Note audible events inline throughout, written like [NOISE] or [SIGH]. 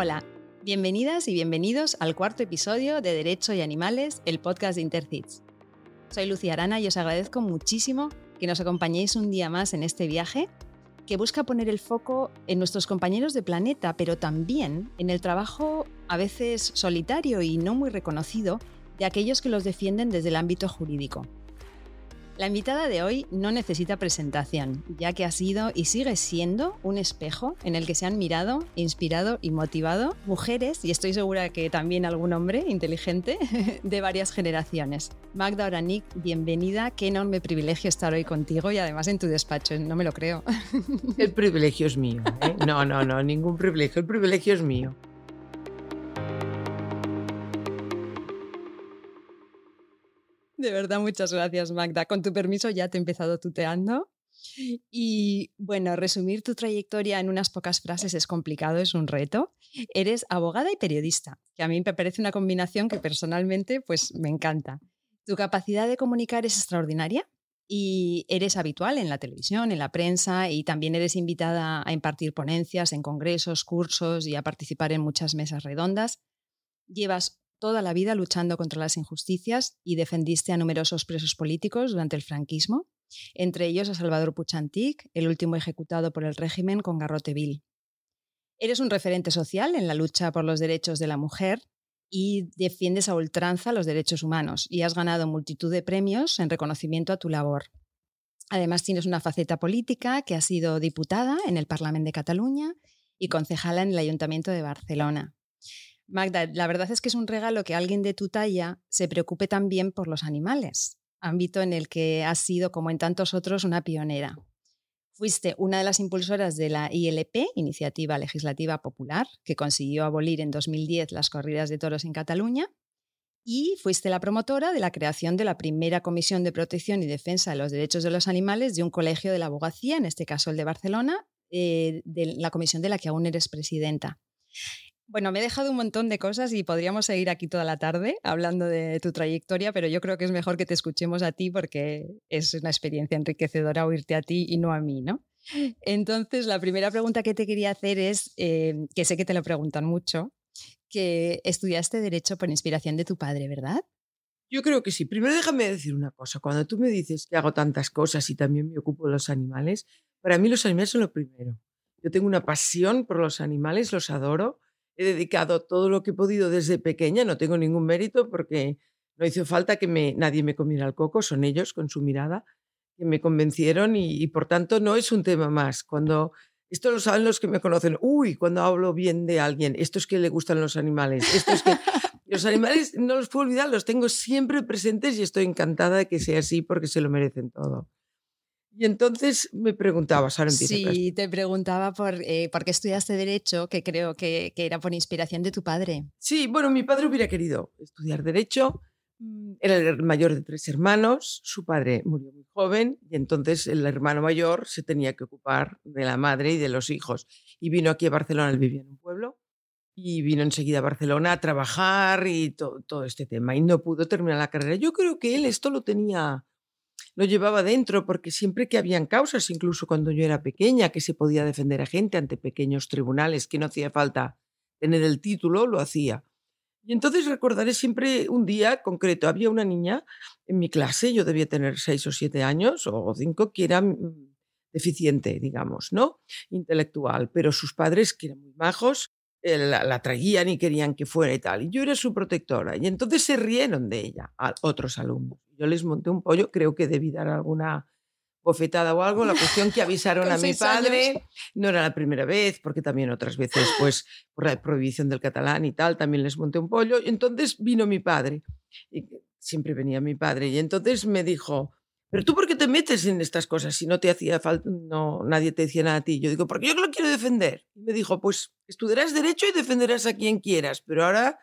Hola, bienvenidas y bienvenidos al cuarto episodio de Derecho y Animales, el podcast de Intercits. Soy Lucía Arana y os agradezco muchísimo que nos acompañéis un día más en este viaje que busca poner el foco en nuestros compañeros de planeta, pero también en el trabajo a veces solitario y no muy reconocido de aquellos que los defienden desde el ámbito jurídico. La invitada de hoy no necesita presentación, ya que ha sido y sigue siendo un espejo en el que se han mirado, inspirado y motivado mujeres, y estoy segura que también algún hombre inteligente, [LAUGHS] de varias generaciones. Magda Oranik, bienvenida, qué enorme privilegio estar hoy contigo y además en tu despacho, no me lo creo. [LAUGHS] El privilegio es mío. ¿eh? No, no, no, ningún privilegio, el privilegio es mío. De verdad, muchas gracias, Magda. Con tu permiso, ya te he empezado tuteando. Y bueno, resumir tu trayectoria en unas pocas frases es complicado, es un reto. Eres abogada y periodista, que a mí me parece una combinación que personalmente pues me encanta. Tu capacidad de comunicar es extraordinaria y eres habitual en la televisión, en la prensa y también eres invitada a impartir ponencias en congresos, cursos y a participar en muchas mesas redondas. Llevas toda la vida luchando contra las injusticias y defendiste a numerosos presos políticos durante el franquismo, entre ellos a Salvador Puchantik, el último ejecutado por el régimen con garrote vil. Eres un referente social en la lucha por los derechos de la mujer y defiendes a ultranza los derechos humanos y has ganado multitud de premios en reconocimiento a tu labor. Además tienes una faceta política que ha sido diputada en el Parlamento de Cataluña y concejala en el Ayuntamiento de Barcelona. Magda, la verdad es que es un regalo que alguien de tu talla se preocupe también por los animales, ámbito en el que has sido, como en tantos otros, una pionera. Fuiste una de las impulsoras de la ILP, Iniciativa Legislativa Popular, que consiguió abolir en 2010 las corridas de toros en Cataluña, y fuiste la promotora de la creación de la primera Comisión de Protección y Defensa de los Derechos de los Animales de un colegio de la abogacía, en este caso el de Barcelona, eh, de la comisión de la que aún eres presidenta. Bueno, me he dejado un montón de cosas y podríamos seguir aquí toda la tarde hablando de tu trayectoria, pero yo creo que es mejor que te escuchemos a ti porque es una experiencia enriquecedora oírte a ti y no a mí, ¿no? Entonces, la primera pregunta que te quería hacer es, eh, que sé que te lo preguntan mucho, que estudiaste Derecho por inspiración de tu padre, ¿verdad? Yo creo que sí. Primero déjame decir una cosa. Cuando tú me dices que hago tantas cosas y también me ocupo de los animales, para mí los animales son lo primero. Yo tengo una pasión por los animales, los adoro he dedicado todo lo que he podido desde pequeña, no tengo ningún mérito porque no hizo falta que me, nadie me comiera el coco, son ellos con su mirada que me convencieron y, por tanto no es un tema más. Cuando esto lo saben los que me conocen, uy, cuando hablo bien de alguien, esto es que le gustan los animales, esto es que los animales no los puedo olvidar, los tengo siempre presentes y estoy encantada de que sea así porque se lo merecen todo. Y entonces me preguntabas, ahora empieza. Sí, te preguntaba por, eh, por qué estudiaste Derecho, que creo que, que, era por inspiración de tu padre. Sí, bueno, mi padre hubiera querido estudiar Derecho. Mm, era el mayor de tres hermanos. Su padre murió muy joven y entonces el hermano mayor se tenía que ocupar de la madre y de los hijos. Y vino aquí a Barcelona, él vivía en un pueblo, y vino enseguida a Barcelona a trabajar y todo este tema. Y no pudo terminar la carrera. Yo creo que él esto lo tenía lo llevaba dentro porque siempre que habían causas, incluso cuando yo era pequeña, que se podía defender a gente ante pequeños tribunales, que no hacía falta tener el título, lo hacía. Y entonces recordaré siempre un día concreto. Había una niña en mi clase, yo debía tener seis o siete años o cinco, que era mm, deficiente, digamos, ¿no? Intelectual, pero sus padres, que eran muy majos, eh, la, traían y querían que fuera y tal. Y yo era su protectora. Y entonces se rieron de ella a otros alumnos. Yo les monté un pollo, creo que debí dar alguna bofetada o algo. La cuestión que [LAUGHS] avisaron a mi padre no era la primera vez, porque también otras veces, pues por la prohibición del catalán y tal, también les monté un pollo. Y entonces vino mi padre. Y siempre venía mi padre. Y entonces me dijo, pero tú por qué te metes en estas cosas si no te hacía falta, no, nadie te decía nada a ti. Yo digo, porque yo lo quiero defender. Y me dijo, pues estudiarás derecho y defenderás a quien quieras, pero ahora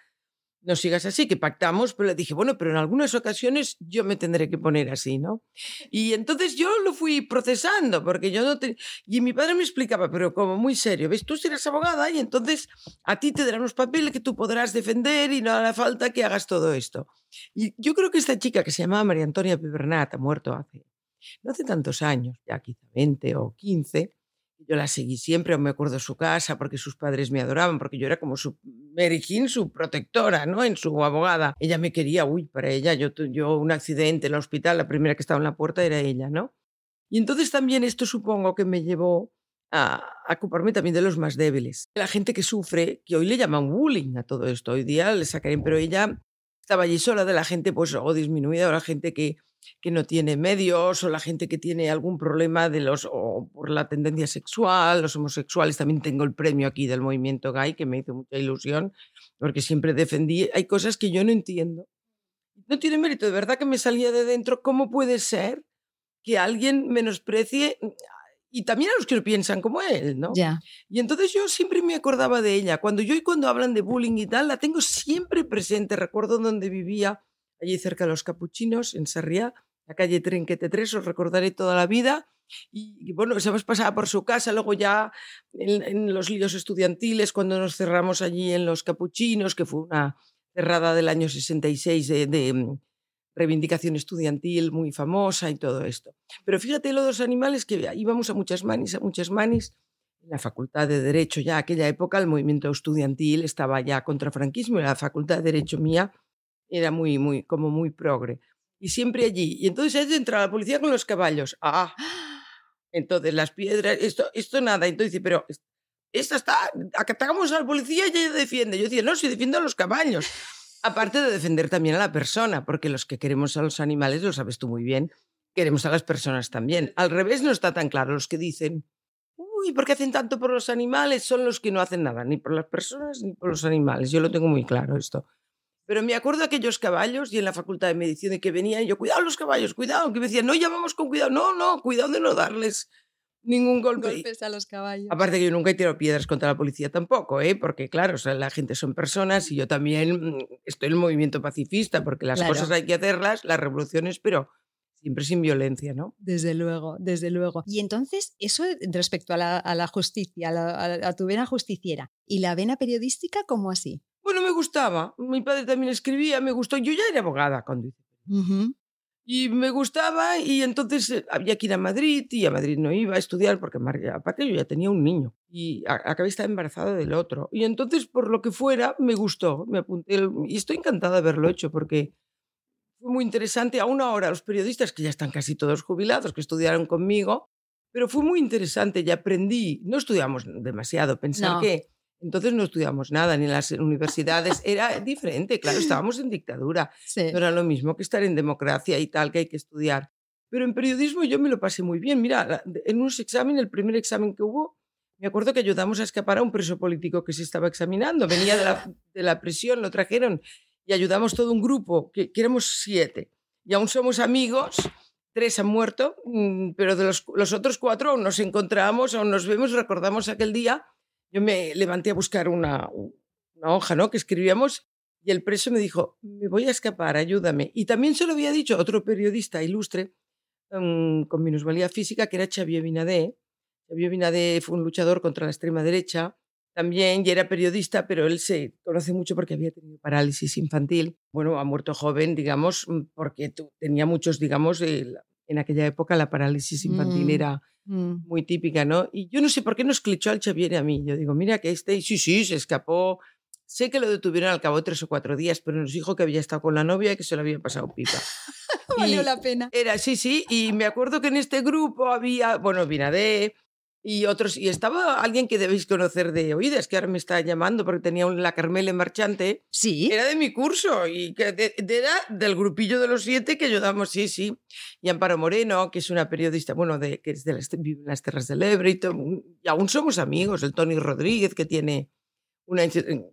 no sigas así, que pactamos, pero le dije, bueno, pero en algunas ocasiones yo me tendré que poner así, ¿no? Y entonces yo lo fui procesando, porque yo no te... Y mi padre me explicaba, pero como muy serio, ¿ves? Tú serás abogada y entonces a ti te darán unos papeles que tú podrás defender y no hará falta que hagas todo esto. Y yo creo que esta chica que se llamaba María Antonia Pibernat, ha muerto hace, no hace tantos años, ya quizá 20 o 15, Yo la seguí siempre, me acuerdo de su casa, porque sus padres me adoraban, porque yo era como su Mary su protectora, ¿no? En su abogada. Ella me quería, uy, para ella, yo, yo un accidente en el hospital, la primera que estaba en la puerta era ella, ¿no? Y entonces también esto supongo que me llevó a, ocuparme también de los más débiles. La gente que sufre, que hoy le llaman bullying a todo esto, hoy día le sacaré, pero ella estaba allí sola de la gente, pues, o disminuida, o la gente que que no tiene medios o la gente que tiene algún problema de los o por la tendencia sexual, los homosexuales. También tengo el premio aquí del movimiento gay que me hizo mucha ilusión porque siempre defendí. Hay cosas que yo no entiendo. No tiene mérito, de verdad que me salía de dentro. ¿Cómo puede ser que alguien menosprecie y también a los que no piensan como él, ¿no? Ya. Y entonces yo siempre me acordaba de ella. Cuando yo y cuando hablan de bullying y tal, la tengo siempre presente. Recuerdo donde vivía allí cerca de los Capuchinos, en Sarriá, la calle Trinquete 3, os recordaré toda la vida. Y, bueno, se hemos pasado por su casa, luego ya en, los líos estudiantiles, cuando nos cerramos allí en los Capuchinos, que fue una cerrada del año 66 de, de mm, reivindicación estudiantil muy famosa y todo esto. Pero fíjate los dos animales que íbamos a muchas manis, a muchas manis. En la Facultad de Derecho, ya aquella época, el movimiento estudiantil estaba ya contra franquismo, y la Facultad de Derecho mía era muy, muy, como muy progre. Y siempre allí. Y entonces allí entra la policía con los caballos. Ah, [GASPS] entonces las piedras, esto, esto nada. Entonces dice, pero esta está, atacamos a la policía y ella defiende. Yo decía, no, si defiendo a los caballos. [LAUGHS] Aparte de defender también a la persona, porque los que queremos a los animales, lo sabes tú muy bien, queremos a las personas también. Al revés no está tan claro. Los que dicen, uy, ¿por qué hacen tanto por los animales? Son los que no hacen nada, ni por las personas ni por los animales. Yo lo tengo muy claro esto. Pero me acuerdo de aquellos caballos y en la facultad de medicina que venían y yo, cuidado los caballos, cuidado, que me decían, no, ya vamos con cuidado, no, no, cuidado de no darles ningún golpe. Golpes a los caballos. Aparte que yo nunca he tirado piedras contra la policía tampoco, ¿eh? porque claro, o sea, la gente son personas y yo también mm, estoy en el movimiento pacifista, porque las cosas hay que hacerlas, las revoluciones, pero siempre sin violencia, ¿no? Desde luego, desde luego. Y entonces, eso respecto a la, justicia, a, a, tu vena justiciera y la vena periodística, ¿cómo así? Bueno, me gustaba. Mi padre también escribía, me gustó. Yo ya era abogada cuando hice. Y me gustaba y entonces eh, había que ir a Madrid y a Madrid no iba a estudiar porque aparte yo ya tenía un niño y acabé de estar embarazada del otro. Y entonces por lo que fuera me gustó, me apunté y estoy encantada de haberlo hecho porque fue muy interesante. Aún ahora los periodistas que ya están casi todos jubilados, que estudiaron conmigo, pero fue muy interesante y aprendí, no estudiamos demasiado, pensar que entonces no estudiamos nada, ni en las universidades. Era diferente, claro, [CLEARS THROAT] estábamos en dictadura. No era lo mismo que estar en democracia y tal, que hay que estudiar. Pero en periodismo yo me lo pasé muy bien. Mira, en unos exámenes, el primer examen que hubo, me acuerdo que ayudamos a escapar a un preso político que se estaba examinando. Venía de la, de la prisión, lo trajeron y ayudamos todo un grupo, que, que, éramos siete. Y aún somos amigos. Tres han muerto, mm, pero de los, los otros cuatro aún nos encontramos, aún nos vemos, recordamos aquel día yo me levanté a buscar una, una hoja ¿no? que escribíamos y el preso me dijo, me voy a escapar, ayúdame. Y también se lo había dicho otro periodista ilustre um, con minusvalía física, que era Xavier Binadé. Xavier Binadé fue un luchador contra la extrema derecha, también, y era periodista, pero él se conoce mucho porque había tenido parálisis infantil. Bueno, ha muerto joven, digamos, mm, porque tenía muchos, digamos, en aquella época la parálisis infantil mm. era Mm. muy típica, ¿no? Y yo no sé por qué nos clichó al Xavier a mí. Yo digo, mira que este, y sí, sí, se escapó. Sé que lo detuvieron al cabo de tres o cuatro días, pero nos dijo que había estado con la novia y que se lo había pasado pipa. [LAUGHS] Valió la pena. Era, sí, sí, y me acuerdo que en este grupo había, bueno, Vinadé, y otros, y estaba alguien que debéis conocer de oídas, que ahora me está llamando porque tenía la Carmele Marchante. Sí. Era de mi curso y que era del grupillo de los siete que ayudamos, sí, sí. Y Amparo Moreno, que es una periodista, bueno, de, que es de las, las Terras del Ebre y, y aún somos amigos, el Tony Rodríguez, que tiene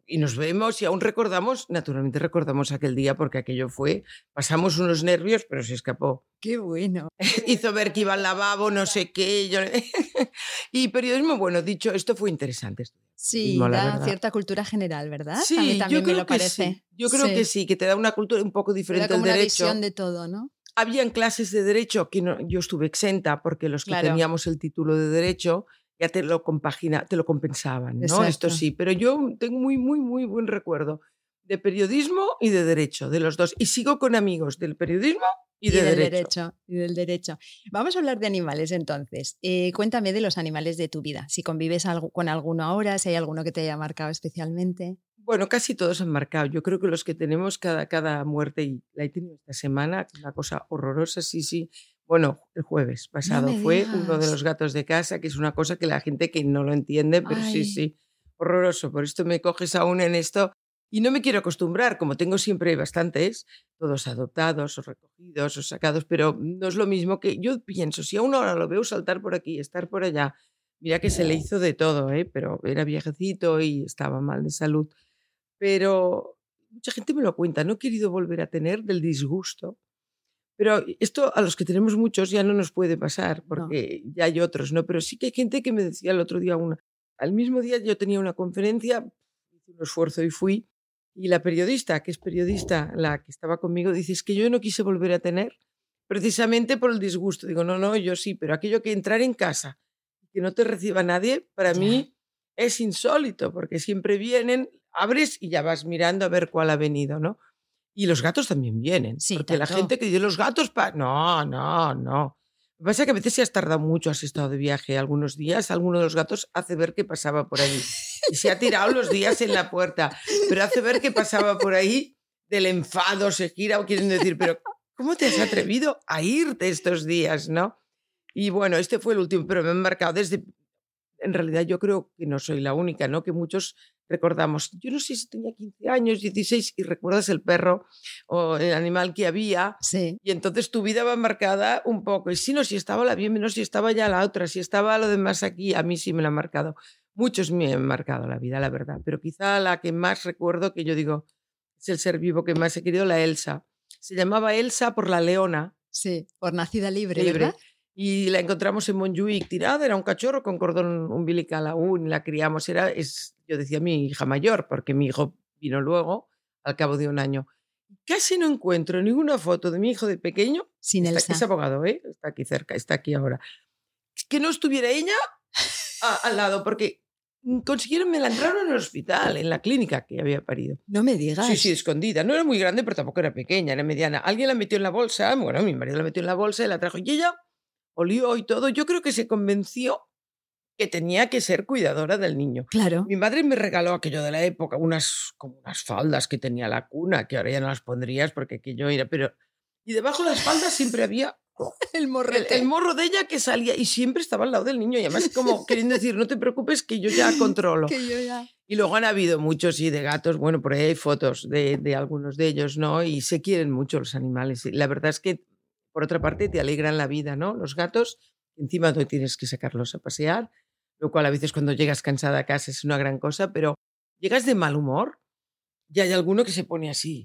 y nos vemos y aún recordamos, naturalmente recordamos aquel día porque aquello fue, pasamos unos nervios, pero se escapó. Qué bueno. [LAUGHS] Hizo ver que iba al lavabo, no sé qué. [LAUGHS] y periodismo, bueno, dicho, esto fue interesante. Sí, da cierta cultura general, ¿verdad? Sí, también me lo parece. Yo creo que sí, que te da una cultura un poco diferente del derecho. Una visión de todo, ¿no? Habían clases de derecho que yo estuve exenta porque los que teníamos el título de derecho ya te lo compagina, te lo compensaban, ¿no? Esto sí, pero yo tengo muy, muy, muy buen recuerdo de periodismo y de derecho, de los dos. Y sigo con amigos del periodismo y, de del derecho. Y del derecho. Vamos a hablar de animales entonces. Eh, cuéntame de los animales de tu vida. Si convives con alguno ahora, si hay alguno que te haya marcado especialmente. Bueno, casi todos han marcado. Yo creo que los que tenemos cada, cada muerte, y la he tenido esta semana, una cosa horrorosa, sí, sí. Bueno, el jueves pasado fue uno de los gatos de casa, que es una cosa que la gente que no lo entiende, pero sí, sí, horroroso. Por esto me coges aún en esto y no me quiero acostumbrar, como tengo siempre bastantes, todos adoptados o recogidos o sacados, pero no es lo mismo que yo pienso, si a uno ahora lo veo saltar por aquí, estar por allá, mira que se le hizo de todo, ¿eh? pero era viejecito y estaba mal de salud. Pero mucha gente me lo cuenta, no he querido volver a tener del disgusto. Pero esto a los que tenemos muchos ya no nos puede pasar, porque ya hay otros, ¿no? Pero sí que hay gente que me decía el otro día, una, al mismo día yo tenía una conferencia, hice un esfuerzo y fui, y la periodista, que es periodista, la que estaba conmigo, dice, es que yo no quise volver a tener precisamente por el disgusto. Digo, no, no, yo sí, pero aquello que entrar en casa que no te reciba nadie, para mí es insólito, porque siempre vienen, abres y ya vas mirando a ver cuál ha venido, ¿no? Y los gatos también vienen. Sí, porque la gente que dice, los gatos, pa no, no, no. Lo que pasa es que a veces si has tardado mucho, has estado de viaje algunos días, alguno de los gatos hace ver que pasaba por ahí. Y se ha tirado los días en la puerta, pero hace ver que pasaba por ahí del enfado, se gira o quieren decir, pero ¿cómo te has atrevido a irte estos días, no? Y bueno, este fue el último, pero me han marcado desde... En realidad yo creo que no soy la única, ¿no? Que muchos recordamos, yo no sé si tenía 15 años, 16, y recuerdas el perro o el animal que había, sí. y entonces tu vida va marcada un poco. Y si no, si estaba la bien, no, si estaba ya la otra, si estaba lo demás aquí, a mí sí me lo ha marcado. Muchos me han marcado la vida, la verdad, pero quizá la que más recuerdo, que yo digo, es el ser vivo que más he querido, la Elsa. Se llamaba Elsa por la leona. Sí, por nacida libre, libre. ¿verdad? Y la encontramos en Montjuic tirada, era un cachorro con cordón umbilical aún, la criamos, era, es, yo decía mi hija mayor, porque mi hijo vino luego, al cabo de un año. Casi no encuentro ninguna foto de mi hijo de pequeño, Sin está, es abogado, ¿eh? está aquí cerca, está aquí ahora, que no estuviera ella al lado, porque consiguieron, me la entraron en el hospital, en la clínica que había parido. No me digas. Sí, sí, escondida. No era muy grande, pero tampoco era pequeña, era mediana. Alguien la metió en la bolsa, bueno, mi marido la metió en la bolsa y la trajo. Y ella olió y todo, yo creo que se convenció que tenía que ser cuidadora del niño. Claro. Mi madre me regaló aquello de la época, unas como unas faldas que tenía la cuna, que ahora ya no las pondrías porque aquello era, pero y debajo de las faldas siempre había [LAUGHS] el, el, morro de ella que salía y siempre estaba al lado del niño y además [LAUGHS] como queriendo decir, no te preocupes que yo ya controlo. que yo ya... Y luego han habido muchos y de gatos, bueno, por ahí hay fotos de, de algunos de ellos, ¿no? Y se quieren mucho los animales. La verdad es que por otra parte, te alegran la vida, ¿no? Los gatos, encima tú tienes que sacarlos a pasear, lo cual a veces cuando llegas cansada a casa es una gran cosa, pero llegas de mal humor y hay alguno que se pone así,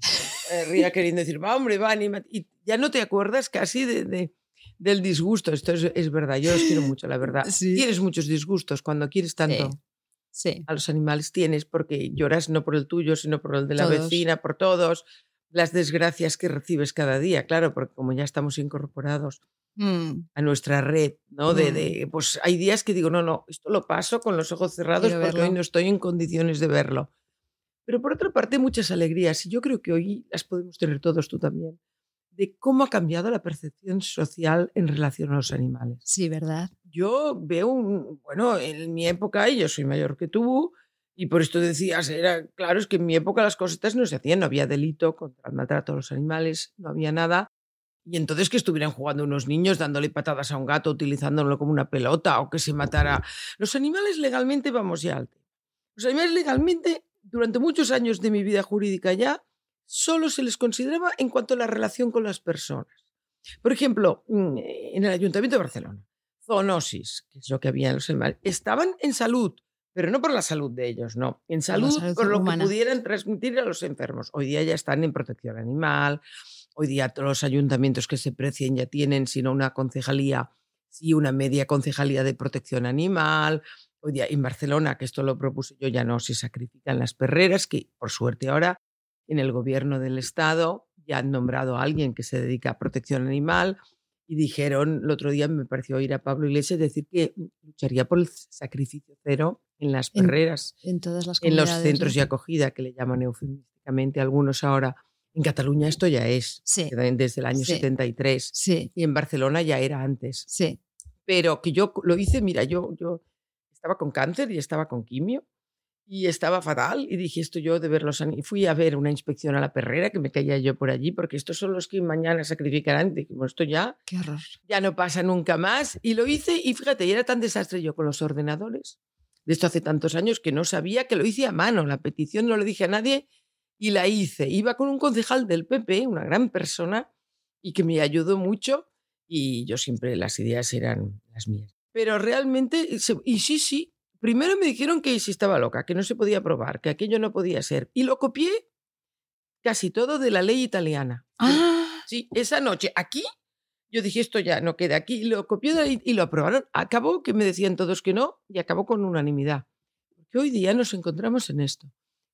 eh, ría [LAUGHS] queriendo decir, va, hombre, va, anímate. Y ya no te acuerdas casi de, del disgusto. Esto es, verdad, yo los quiero mucho, la [LAUGHS] verdad. Tienes muchos disgustos cuando quieres tanto. Sí. A los animales tienes porque lloras no por el tuyo, sino por el de la vecina, por todos las desgracias que recibes cada día, claro, porque como ya estamos incorporados mm. a nuestra red, ¿no? De, Mm. de, pues hay días que digo, no, no, esto lo paso con los ojos cerrados Quiero porque hoy no estoy en condiciones de verlo. Pero por otra parte, muchas alegrías, y yo creo que hoy las podemos tener todos tú también, de cómo ha cambiado la percepción social en relación a los animales. Sí, ¿verdad? Yo veo un, bueno, en mi época, y yo soy mayor que tú, y por esto decías, era claro, es que en mi época las cositas no se hacían, no había delito contra el maltrato a los animales, no había nada. Y entonces que estuvieran jugando unos niños dándole patadas a un gato, utilizándolo como una pelota o que se matara. Los animales legalmente vamos ya al. Los animales legalmente, durante muchos años de mi vida jurídica ya, solo se les consideraba en cuanto a la relación con las personas. Por ejemplo, mm, en el Ayuntamiento de Barcelona, zoonosis, que es lo que había en los animales, estaban en salud, pero no por la salud de ellos, no. En salud, salud por lo humana. que pudieran transmitir a los enfermos. Hoy día ya están en protección animal, hoy día todos los ayuntamientos que se precien ya tienen, sino una concejalía, sí, una media concejalía de protección animal. Hoy día en Barcelona, que esto lo propuse yo, ya no se sacrifican las perreras, que por suerte ahora en el gobierno del Estado ya han nombrado a alguien que se dedica a protección animal y dijeron, el otro día me pareció oír a Pablo Iglesias decir que lucharía por el sacrificio cero en las En- perreras, En todas las en los centros de acogida, que le llaman prácticamente algunos ahora. En Cataluña esto ya es, Sí, desde el año Sí. 73. sí, Y en Barcelona ya era antes. sí. Pero que yo lo hice, mira, yo, yo estaba con cáncer y estaba con quimio y estaba fatal y dije esto yo de ver los ani- y fui a ver una inspección a la perrera que me caía yo por allí porque estos son los que mañana sacrificarán bueno, esto ya Qué horror. ya no pasa nunca más y lo hice y fíjate y era tan desastre yo con los ordenadores de esto hace tantos años que no sabía que lo hice a mano la petición no le dije a nadie y la hice. Iba con un concejal del PP una gran persona y que me ayudó mucho y yo siempre las ideas eran las mías. Pero realmente y sí sí primero me dijeron que si estaba loca que no se podía probar que aquello no podía ser y lo copié casi todo de la ley italiana Ah, Sí, esa noche aquí yo dije esto ya no queda aquí y lo copié ahí y lo aprobaron. Acabó que me decían todos que no y acabó con unanimidad. Porque hoy día nos encontramos en esto.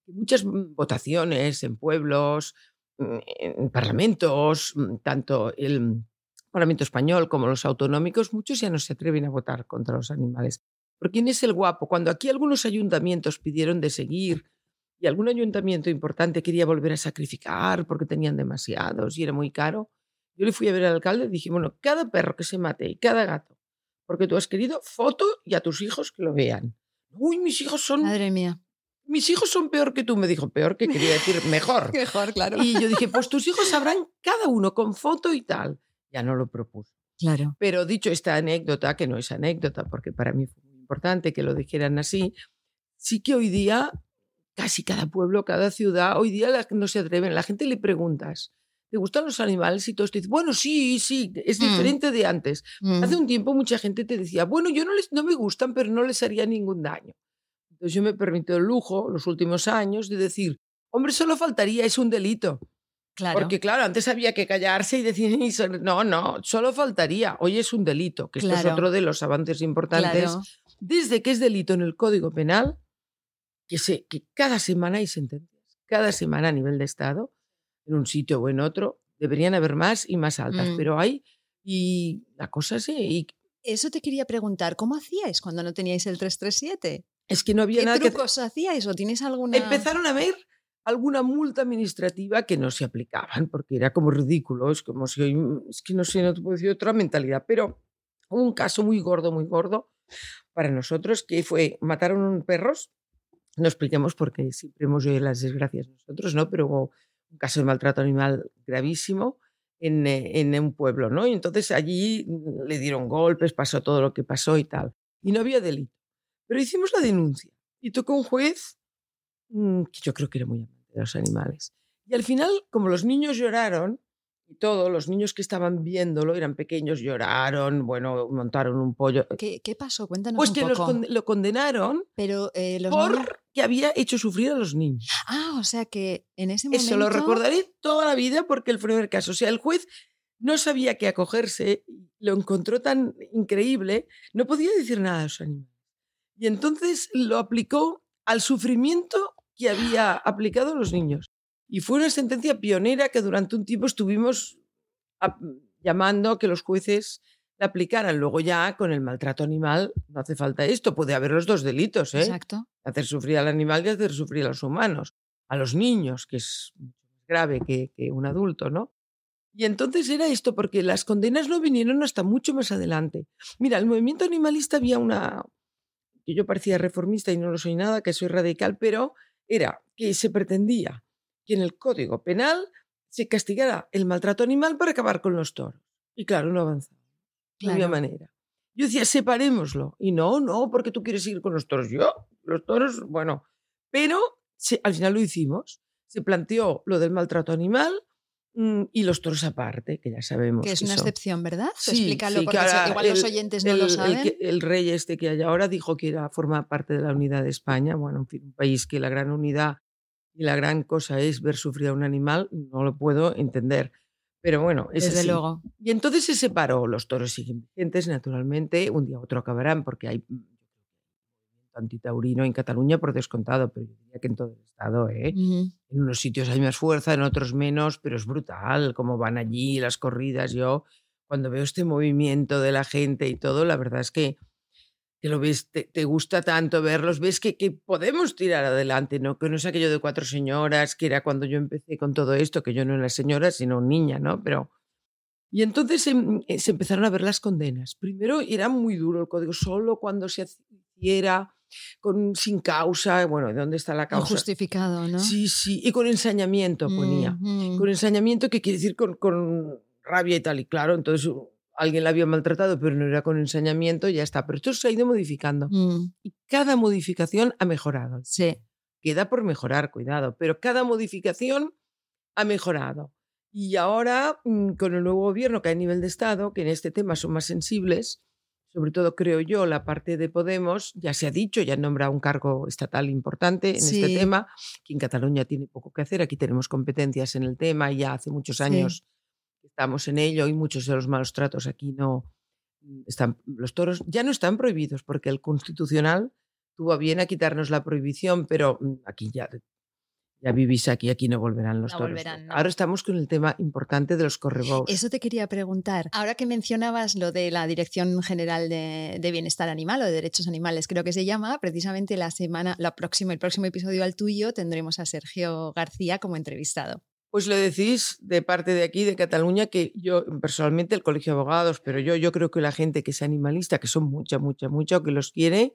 Muchas mm, votaciones en pueblos, mm, en parlamentos, mm, tanto el Parlamento español como los autonómicos, muchos ya no se atreven a votar contra los animales. Porque quién es el guapo? Cuando aquí algunos ayuntamientos pidieron de seguir y algún ayuntamiento importante quería volver a sacrificar porque tenían demasiados y era muy caro, yo le fui a ver al alcalde y dije, bueno, cada perro que se mate y cada gato, porque tú has querido, foto y a tus hijos que lo vean. Uy, mis hijos son, madre mía. mis hijos son peor que tú, me dijo, peor que quería decir [LAUGHS] mejor. Mejor, claro. Y yo dije, pues tus hijos sabrán [LAUGHS] cada uno con foto y tal. Ya no lo propuso. Claro. Pero dicho esta anécdota, que no es anécdota, porque para mí fue importante que lo dijeran así, sí que hoy día, casi cada pueblo, cada ciudad, hoy día la- no se atreven. La gente le preguntas, ¿te gustan los animales? Y todos te dicen, bueno, sí, sí, es Mm. diferente de antes. Mm. Hace un tiempo mucha gente te decía, bueno, yo no, les, no me gustan, pero no les haría ningún daño. Entonces yo me permito el lujo, los últimos años, de decir, hombre, solo faltaría, es un delito. Claro. Porque claro, antes había que callarse y decir, "Y so- no, no, solo faltaría. Hoy es un delito, que esto es Claro. otro de los avances importantes. Claro. Desde que es delito en el Código Penal, que, se, que cada semana hay sentencias, cada semana a nivel de Estado, en un sitio o en otro, deberían haber más y más altas, Mm. pero hay, y la cosa sí, y Eso te quería preguntar, ¿cómo hacíais cuando no teníais el 337? es que no había ¿Qué nada que trucos hacíais o tienes alguna...? Empezaron a ver alguna multa administrativa que no se aplicaban, porque era como ridículo, es como si hoy, es que no sé, no te puedo decir otra mentalidad, pero un caso muy gordo, muy gordo para nosotros, que fue, mataron perros, no expliquemos porque siempre hemos oído las desgracias nosotros, ¿no? Pero hubo un caso de maltrato animal gravísimo en, eh, en un pueblo, ¿no? Y entonces allí mm, le dieron golpes, pasó todo lo que pasó y tal. Y no había delito. Pero hicimos la denuncia y tocó un juez mm, que yo creo que era muy amante de los animales. Y al final, como los niños lloraron, y todos los niños que estaban viéndolo, eran pequeños, lloraron, bueno, montaron un pollo. ¿Qué, qué pasó? Cuéntanos Pues un que los poco. con- lo condenaron Pero eh, los niños- porque había hecho sufrir a los niños. Ah, o sea que en ese momento... Eso lo recordaré toda la vida porque el primer caso, o sea, el juez no sabía qué acogerse, lo encontró tan increíble, no podía decir nada a los animales. Y entonces lo aplicó al sufrimiento que había aplicado a los niños. Y fue una sentencia pionera que durante un tiempo estuvimos llamando a que los jueces la aplicaran. Luego ya con el maltrato animal no hace falta esto, puede haber los dos delitos, ¿eh? Exacto. hacer sufrir al animal y hacer sufrir a los humanos, a los niños, que es grave que, que un adulto, ¿no? Y entonces era esto, porque las condenas no vinieron hasta mucho más adelante. Mira, el movimiento animalista había una, que yo parecía reformista y no lo soy nada, que soy radical, pero era que se pretendía que en el Código Penal se castigara el maltrato animal para acabar con los toros. Y claro, no avanzaba. No había Claro. manera. Yo decía, separémoslo. Y no, no, porque tú quieres ir con los toros. Yo, los toros, bueno. Pero se- al final lo hicimos. Se planteó lo del maltrato animal mm, y los toros aparte, que ya sabemos. Que es que una son. excepción, ¿verdad? Sí, Explícalo, sí, que porque ahora igual los el- oyentes no el, lo el saben. que- el rey este que hay ahora dijo que era, forma parte de la unidad de España. Bueno, en fin, un país que la gran unidad y la gran cosa es ver sufrir a un animal, no lo puedo entender. Pero bueno, es Desde así. luego. Y entonces se separó. Los toros siguen vigentes, naturalmente. Un día u otro acabarán porque hay antitaurino en Cataluña por descontado, pero yo diría que en todo el estado, ¿eh? En unos sitios hay más fuerza, en otros menos, pero es brutal cómo van allí las corridas. Yo, cuando veo este movimiento de la gente y todo, la verdad es que que lo ves, te, gusta tanto verlos, ves que, que, podemos tirar adelante, ¿no? Que no es aquello de cuatro señoras, que era cuando yo empecé con todo esto, que yo no era señora, sino niña, ¿no? Pero... Y entonces eh, se, empezaron a ver las condenas. Primero era muy duro el código, solo cuando se hiciera con, sin causa, bueno, ¿de dónde está la causa? justificado, ¿no? Sí, sí, y con ensañamiento ponía. Con ensañamiento, que quiere decir con, con rabia y tal, y claro, entonces alguien la había maltratado, pero no era con ensañamiento, ya está. Pero esto se ha ido modificando. Mm. Y cada modificación ha mejorado. Sí. Queda por mejorar, cuidado, pero cada modificación ha mejorado. Y ahora, mm, con el nuevo gobierno que hay a nivel de Estado, que en este tema son más sensibles, sobre todo creo yo, la parte de Podemos, ya se ha dicho, ya han nombrado un cargo estatal importante en este tema, que en Cataluña tiene poco que hacer, aquí tenemos competencias en el tema y ya hace muchos años estamos en ello y muchos de los malos tratos aquí no mm, están, los toros ya no están prohibidos porque el constitucional tuvo bien a quitarnos la prohibición, pero mm, aquí ya, ya vivís aquí, aquí no volverán los toros. Ahora estamos con el tema importante de los correbos. Eso te quería preguntar. Ahora que mencionabas lo de la Dirección General de, de, Bienestar Animal o de Derechos Animales, creo que se llama, precisamente la semana, la próxima, el próximo episodio al tuyo tendremos a Sergio García como entrevistado. Pues lo decís de parte de aquí, de Cataluña, que yo personalmente, el Colegio de Abogados, pero yo, yo creo que la gente que es animalista, que son mucha, mucha, mucha, o que los quiere,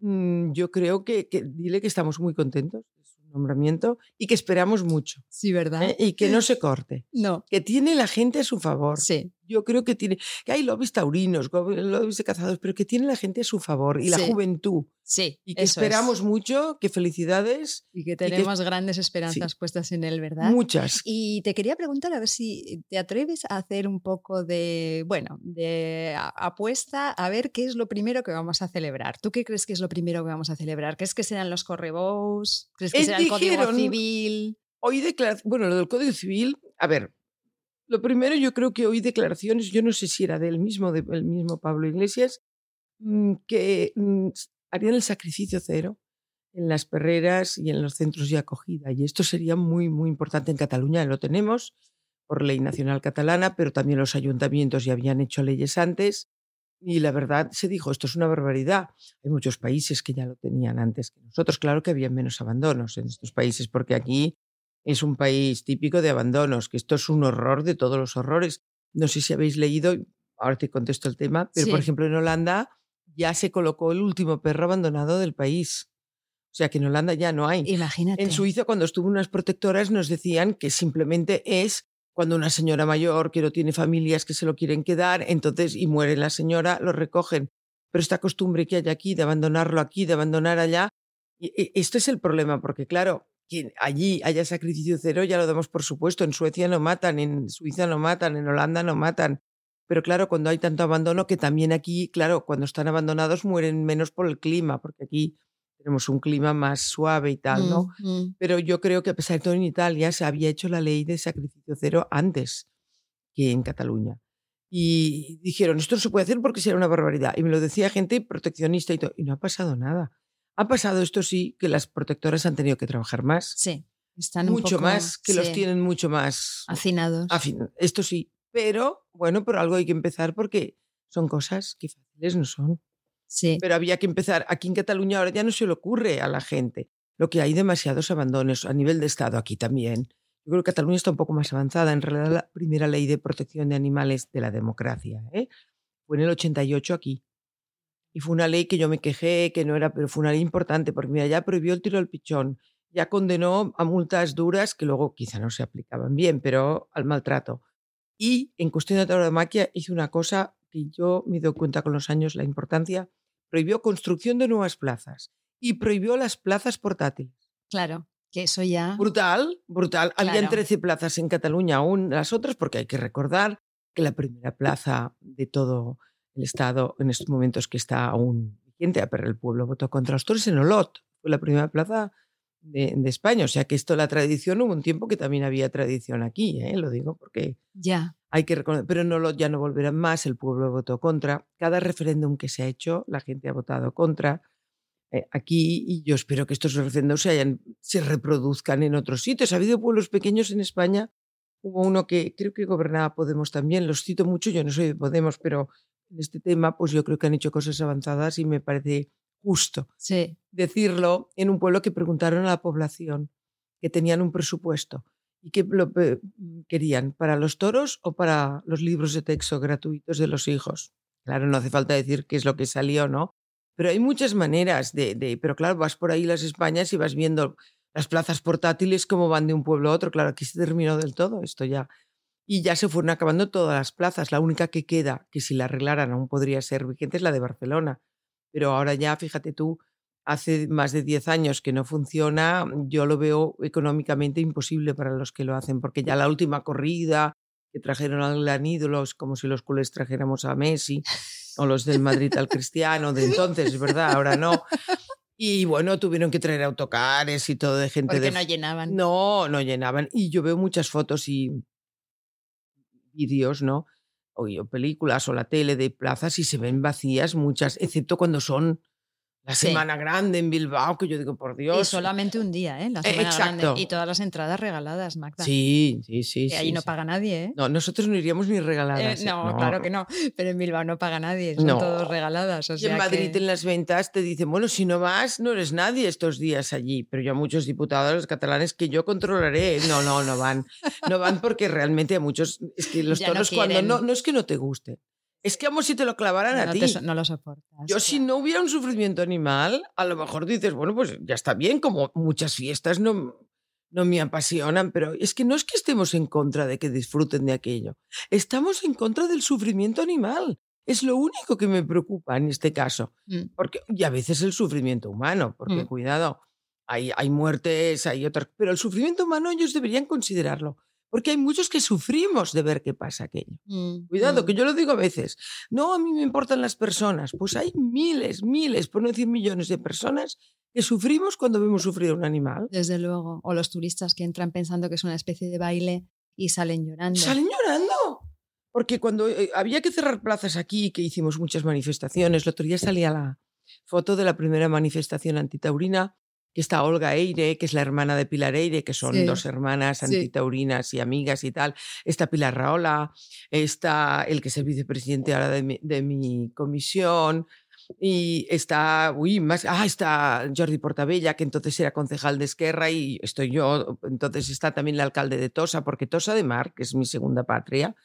mm, yo creo que, que dile que estamos muy contentos nombramiento y que esperamos mucho. Sí, ¿verdad? ¿eh? Y que no [LAUGHS] se corte. No. Que tiene la gente a su favor. Sí. Yo creo que tiene, que hay lobbies taurinos, lobbies de cazados, pero que tiene la gente a su favor y la juventud. Sí. Y que esperamos mucho, que felicidades. Y que tenemos grandes esperanzas puestas en él, ¿verdad? Muchas. Y te quería preguntar a ver si te atreves a hacer un poco de, bueno, de apuesta a ver qué es lo primero que vamos a celebrar. ¿Tú qué crees que es lo primero que vamos a celebrar? ¿Crees que serán los correbous? ¿Crees que será el Código Civil? Hoy bueno, lo del Código Civil, a ver, lo primero, yo creo que oí declaraciones, yo no sé si era del mismo, del mismo Pablo Iglesias, mm, que mm, harían el sacrificio cero en las perreras y en los centros de acogida. Y esto sería muy, muy importante en Cataluña. Lo tenemos por ley nacional catalana, pero también los ayuntamientos ya habían hecho leyes antes. Y la verdad se dijo, esto es una barbaridad. Hay muchos países que ya lo tenían antes que nosotros. Claro que había menos abandonos en estos países, porque aquí es un país típico de abandonos, que esto es un horror de todos los horrores. No sé si habéis leído, ahora te contesto el tema, pero por ejemplo en Holanda ya se colocó el último perro abandonado del país. O sea que en Holanda ya no hay. Imagínate. En Suiza, cuando estuvo unas protectoras, nos decían que simplemente es cuando una señora mayor que no tiene familias que se lo quieren quedar, entonces y muere la señora, lo recogen. Pero esta costumbre que hay aquí de abandonarlo aquí, de abandonar allá, y esto es el problema, porque claro, que allí haya sacrificio cero, ya lo damos por supuesto. En Suecia no matan, en Suiza no matan, en Holanda no matan. Pero claro, cuando hay tanto abandono, que también aquí, claro, cuando están abandonados mueren menos por el clima, porque aquí tenemos un clima más suave y tal, ¿no? Pero yo creo que a pesar de todo en Italia se había hecho la ley de sacrificio cero antes que en Cataluña. Y dijeron, esto no se puede hacer porque será una barbaridad. Y me lo decía gente proteccionista y todo. Y no ha pasado nada. Ha pasado esto sí, que las protectoras han tenido que trabajar más. Sí, están mucho un poco, más, que los tienen mucho más hacinados. esto sí, pero bueno, por algo hay que empezar porque son cosas que fáciles no son. Sí. Pero había que empezar. Aquí en Cataluña ahora ya no se le ocurre a la gente. Lo que hay demasiados abandonos a nivel de Estado aquí también. Yo creo que Cataluña está un poco más avanzada. En realidad, la primera ley de protección de animales de la democracia ¿eh? fue en el 88 aquí. Y fue una ley que yo me quejé, que no era, pero fue una ley importante, porque mira, ya prohibió el tiro al pichón, ya condenó a multas duras que luego quizá no se aplicaban bien, pero al maltrato. Y en cuestión de tauromaquia hizo una cosa que yo me doy cuenta con los años la importancia, prohibió construcción de nuevas plazas y prohibió las plazas portátiles. Claro, que eso ya... Brutal, brutal. Habían 13 plazas en Cataluña, aún las otras, porque hay que recordar que la primera plaza de todo el Estado en estos momentos que está aún vigente, pero el pueblo votó contra los toros en Olot, fue la primera plaza de, España. O sea que esto, la tradición, hubo un tiempo que también había tradición aquí, ¿eh? lo digo porque ya. hay que reconocer, pero en Olot ya no volverán más, el pueblo votó contra. Cada referéndum que se ha hecho, la gente ha votado contra. Eh, aquí, y yo espero que estos referéndums se, hayan, se reproduzcan en otros sitios. Ha habido pueblos pequeños en España. Hubo uno que creo que gobernaba Podemos también, los cito mucho, yo no soy de Podemos, pero en este tema, pues yo creo que han hecho cosas avanzadas y me parece justo Sí. decirlo en un pueblo que preguntaron a la población que tenían un presupuesto y que lo pe- querían para los toros o para los libros de texto gratuitos de los hijos. Claro, no hace falta decir qué es lo que salió, ¿no? Pero hay muchas maneras de, de- pero claro, vas por ahí las Españas y vas viendo las plazas portátiles cómo van de un pueblo a otro. Claro, aquí se terminó del todo esto ya. Y ya se fueron acabando todas las plazas. La única que queda, que si la arreglaran aún podría ser vigente, es la de Barcelona. Pero ahora ya, fíjate tú, hace más de 10 años que no funciona, yo lo veo económicamente imposible para los que lo hacen, porque ya la última corrida que trajeron al gran ídolo como si los culés trajéramos a Messi o los del Madrid al Cristiano de entonces, es verdad, ahora no. Y bueno, tuvieron que traer autocares y todo de gente Porque de no llenaban. no, no llenaban. Y yo veo muchas fotos y vídeos, ¿no? O, películas o la tele de plazas y se ven vacías muchas, excepto cuando son la Sí. Semana Grande en Bilbao, que yo digo, por Y Dios. solamente un día, ¿eh? La Eh, semana grande. Y todas las entradas regaladas, Magda. Sí, sí, sí. Que ahí sí, no sí. paga nadie, ¿eh? No, nosotros no iríamos ni Eh, regaladas. ¿eh? no, claro que no. Pero en Bilbao no paga nadie. Son No. todos regaladas. O Y sea en Madrid que- en las ventas te dicen, bueno, si no vas, no eres nadie estos días allí. Pero yo a muchos diputados catalanes que yo controlaré, no, no, no van. No van porque realmente a muchos, es que los [LAUGHS] Ya no toros cuando quieren. no, no es que no te guste, es que como si te lo clavaran no, a ti. te no lo soportas. Yo si claro. no hubiera un sufrimiento animal, a lo mejor dices, bueno, pues ya está bien, como muchas fiestas no, no me apasionan, pero es que no es que estemos en contra de que disfruten de aquello, estamos en contra del sufrimiento animal. Es lo único que me preocupa en este caso. Mm. Porque, y a veces el sufrimiento humano, porque Mm. cuidado, hay, hay muertes, hay otras, pero el sufrimiento humano ellos deberían considerarlo, porque hay muchos que sufrimos de ver qué pasa aquello. Mm, Cuidado, mm. que yo lo digo a veces. No, a mí me importan las personas. Pues hay miles, miles, por no decir millones de personas que sufrimos cuando vemos sufrir a un animal. Desde luego. O los turistas que entran pensando que es una especie de baile y salen llorando. Salen llorando. Porque cuando eh, había que cerrar plazas aquí, que hicimos muchas manifestaciones, el otro día salía la foto de la primera manifestación antitaurina, que está Olga Eire, que es la hermana de Pilar Eire, que son Sí. dos hermanas Sí. antitaurinas y amigas y tal. Está Pilar Raola, está el que es el vicepresidente ahora de mi, de mi comisión, y está, uy, más, ah, está Jordi Portabella, que entonces era concejal de Esquerra, y estoy yo, entonces está también el alcalde de Tosa, porque Tosa de Mar, que es mi segunda patria,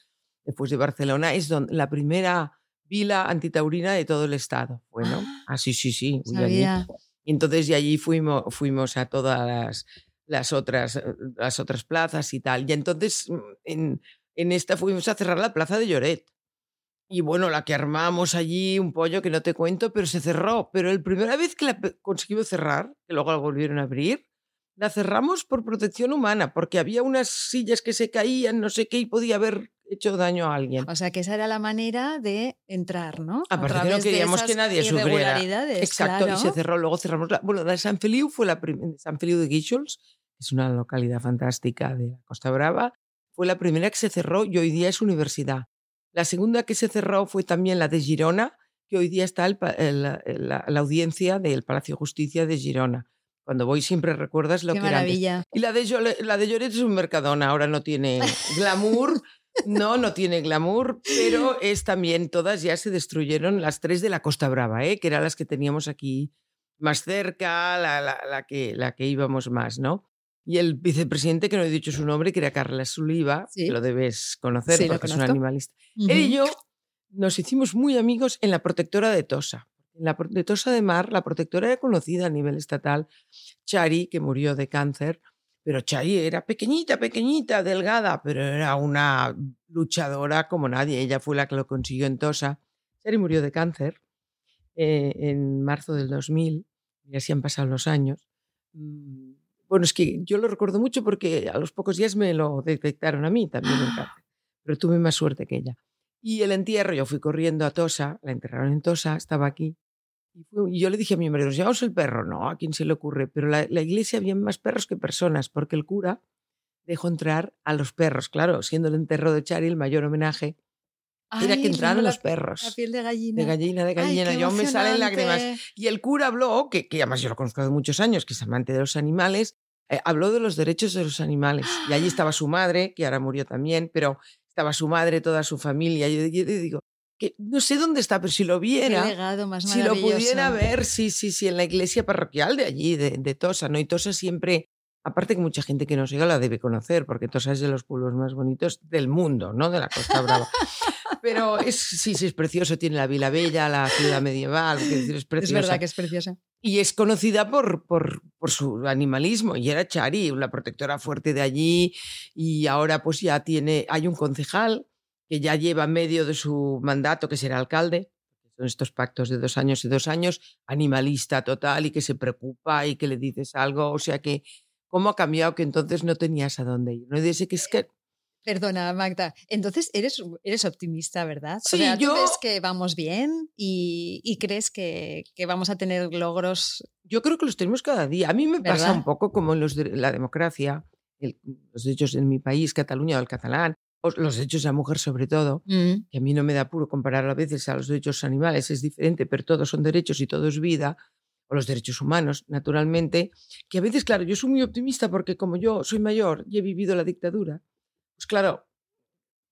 después de Barcelona, es donde, la primera vila antitaurina de todo el estado. Bueno, ah, sí, sí, sí. fui allí. Y entonces de allí fuimos, a todas las, las, otras, eh, las otras plazas y tal. Y entonces mm, en, en esta fuimos a cerrar la plaza de Lloret. Y bueno, la que armamos allí, un pollo que no te cuento, pero se cerró. Pero la primera vez que la conseguimos cerrar, que luego la volvieron a abrir, la cerramos por protección humana, porque había unas sillas que se caían, no sé qué, y podía haber hecho daño a alguien. O sea, que esa era la manera de entrar, ¿no? A Aparte que no queríamos que nadie sufriera. Exacto, claro. y se cerró. Luego cerramos la. Bueno, la de San Feliu fue la primera. San Feliu de Guíxols, que es una localidad fantástica de la Costa Brava, fue la primera que se cerró y hoy día es universidad. La segunda que se cerró fue también la de Girona, que hoy día está el- la, la audiencia del Palacio de Justicia de Girona. Cuando voy siempre recuerdas lo Qué que era antes. maravilla. Y la de, Llole- la de Lloret es un mercadona, ahora no tiene glamour. No, no tiene glamour, [LAUGHS] pero es también, todas ya se destruyeron, las tres de la Costa Brava, ¿eh? que eran las que teníamos aquí más cerca, la, la- la que, la que íbamos más, ¿no? Y el vicepresidente, que no he dicho su nombre, que era Carles Oliva, Sí. que lo debes conocer Sí, lo porque es un animalista. Ujú. Él y yo nos hicimos muy amigos en la protectora de Tosa. La de Tosa de Mar, la protectora era conocida a nivel estatal. Chari, que murió de cáncer, pero Chari era pequeñita, pequeñita, delgada, pero era una luchadora como nadie. Ella fue la que lo consiguió en Tosa. Chari murió de cáncer eh, en marzo del 2000, y así han pasado los años. Mm, Bueno, es que yo lo recuerdo mucho porque a los pocos días me lo detectaron a mí también cáncer, [GASPS] pero tuve más suerte que ella. Y el entierro, yo fui corriendo a Tosa, la enterraron en Tosa, estaba aquí. Y, yo le dije a mi marido, ¿nos llevamos el perro? No, ¿a quién se le ocurre? Pero la, la iglesia había más perros que personas, porque el cura dejó entrar a los perros. Claro, siendo el enterro de Chari el mayor homenaje, era Ay, que entraran los perros. La piel de gallina. De gallina, de Ay, gallina. qué yo me salen lágrimas. Y el cura habló, que, que además yo lo conozco de muchos años, que es amante de los animales, eh, habló de los derechos de los animales. Y allí estaba su madre, que ahora murió también, pero estaba su madre, toda su familia. Y yo, yo digo, que no sé dónde está, pero si lo viera, legado más si lo pudiera ver, sí, sí, sí, en la iglesia parroquial de allí, de, de Tosa, ¿no? Y Tosa siempre Aparte que mucha gente que no llega la debe conocer, porque Tosa es de los pueblos más bonitos del mundo, ¿no? De la Costa Brava. Pero es, sí, sí, es precioso. Tiene la Vila Bella, la ciudad medieval, es Es verdad que es preciosa. Y es conocida por, por, por, su animalismo. Y era Chari, una protectora fuerte de allí. Y ahora pues ya tiene, hay un concejal que ya lleva medio de su mandato, que será alcalde, son estos pactos de dos años y dos años, animalista total y que se preocupa y que le dices algo. O sea que cómo ha cambiado que entonces no tenías a dónde ir. No dice que es que Perdona, Magda. Entonces eres, eres optimista, ¿verdad? Sí, yo... ¿tú ves que vamos bien y, y crees que, que, vamos a tener logros. Yo creo que los tenemos cada día. A mí me ¿verdad? pasa un poco como en los de la democracia, el, los derechos en mi país, Cataluña o el catalán, o los derechos de la mujer sobre todo, mm. que a mí no me da puro comparar a veces a los derechos animales, es diferente, pero todos son derechos y todo es vida o los derechos humanos, naturalmente, que a veces, claro, yo soy muy optimista porque como yo soy mayor y he vivido la dictadura, pues claro,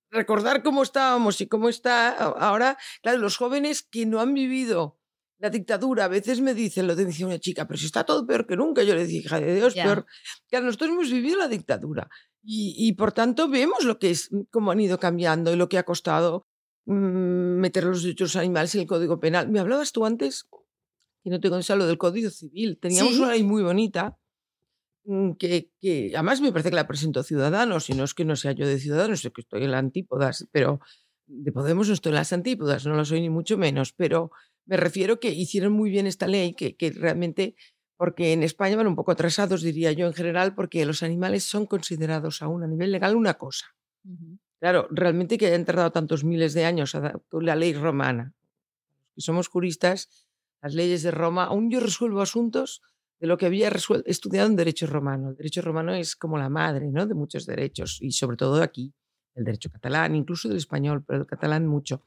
recordar cómo estábamos y cómo está ahora, claro, los jóvenes que no han vivido la dictadura, a veces me dicen, lo decía una chica, pero si está todo peor que nunca, yo le dije, hija de Dios, yeah. peor. Claro, nosotros hemos vivido la dictadura y, y, por tanto vemos lo que es, cómo han ido cambiando y lo que ha costado mmm, meter los derechos animales en el Código Penal. ¿Me hablabas tú antes y no te conté lo del Código Civil. Teníamos ¿Sí? una ley muy bonita mm, que, que, además me parece que la presentó Ciudadanos, y no es que no sea yo de Ciudadanos, sé que estoy en la antípodas, pero de Podemos no estoy en las antípodas, no lo soy ni mucho menos, pero me refiero que hicieron muy bien esta ley, que, que realmente, porque en España van un poco atrasados, diría yo en general, porque los animales son considerados aún a nivel legal una cosa. Uh -huh. Claro, realmente que hayan tardado tantos miles de años con la ley romana. Que somos juristas, las leyes de Roma, aún yo resuelvo asuntos de lo que había estudiado en derecho romano. El derecho romano es como la madre ¿no? de muchos derechos y sobre todo aquí, el derecho catalán, incluso del español, pero el catalán mucho.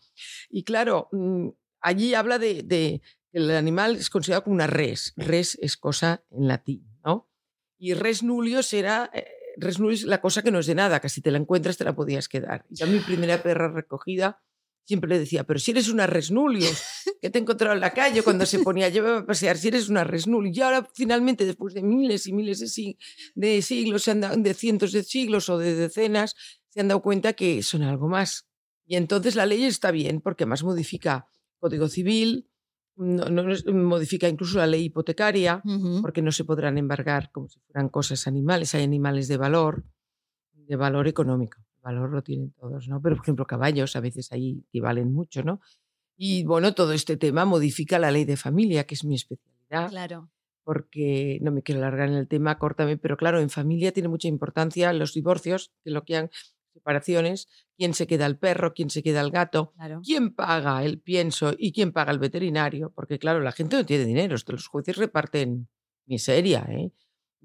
Y claro, mm, allí habla de, de que el animal es considerado como una res. Res es cosa en latín, ¿no? Y res nullius era... Eh, res nullius la cosa que no es de nada, que si te la encuentras te la podías quedar. Y ya mi primera perra recogida siempre le decía, pero si eres una resnulio, [LAUGHS] que te he encontrado en la calle cuando se ponía, llévame a pasear, si eres una resnulio. Y ahora finalmente, después de miles y miles de, sig de siglos, se han dado, de cientos de siglos o de decenas, se han dado cuenta que son algo más. Y entonces la ley está bien, porque más modifica Código Civil, no, no, modifica incluso la ley hipotecaria, uh -huh. porque no se podrán embargar como si fueran cosas animales, hay animales de valor, de valor económico valor lo tienen todos, ¿no? Pero, por ejemplo, caballos a veces ahí que valen mucho, ¿no? Y bueno, todo este tema modifica la ley de familia, que es mi especialidad. Claro. Porque no me quiero alargar en el tema, córtame, pero claro, en familia tiene mucha importancia los divorcios, que lo que han separaciones, quién se queda el perro, quién se queda el gato, claro. quién paga el pienso y quién paga el veterinario, porque claro, la gente no tiene dinero, los jueces reparten miseria, ¿eh?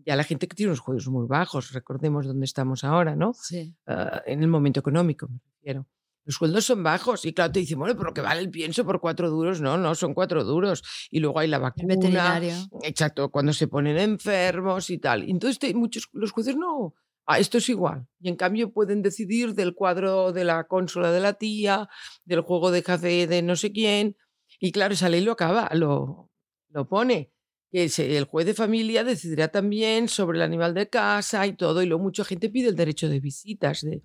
ya la gente que tiene unos juegos muy bajos, recordemos dónde estamos ahora, ¿no? Sí. Uh, en el momento económico, me refiero. Los sueldos son bajos y claro, te dicen, bueno, pero que vale el pienso por cuatro duros. No, no, son cuatro duros. Y luego hay la vacuna. El veterinario. Exacto, cuando se ponen enfermos y tal. Entonces te, muchos, los jueces no, ah, esto es igual. Y en cambio pueden decidir del cuadro de la consola de la tía, del juego de café de no sé quién. Y claro, esa ley lo acaba, lo, lo pone que el juez de familia decidirá también sobre el animal de casa y todo, y luego mucha gente pide el derecho de visitas. De...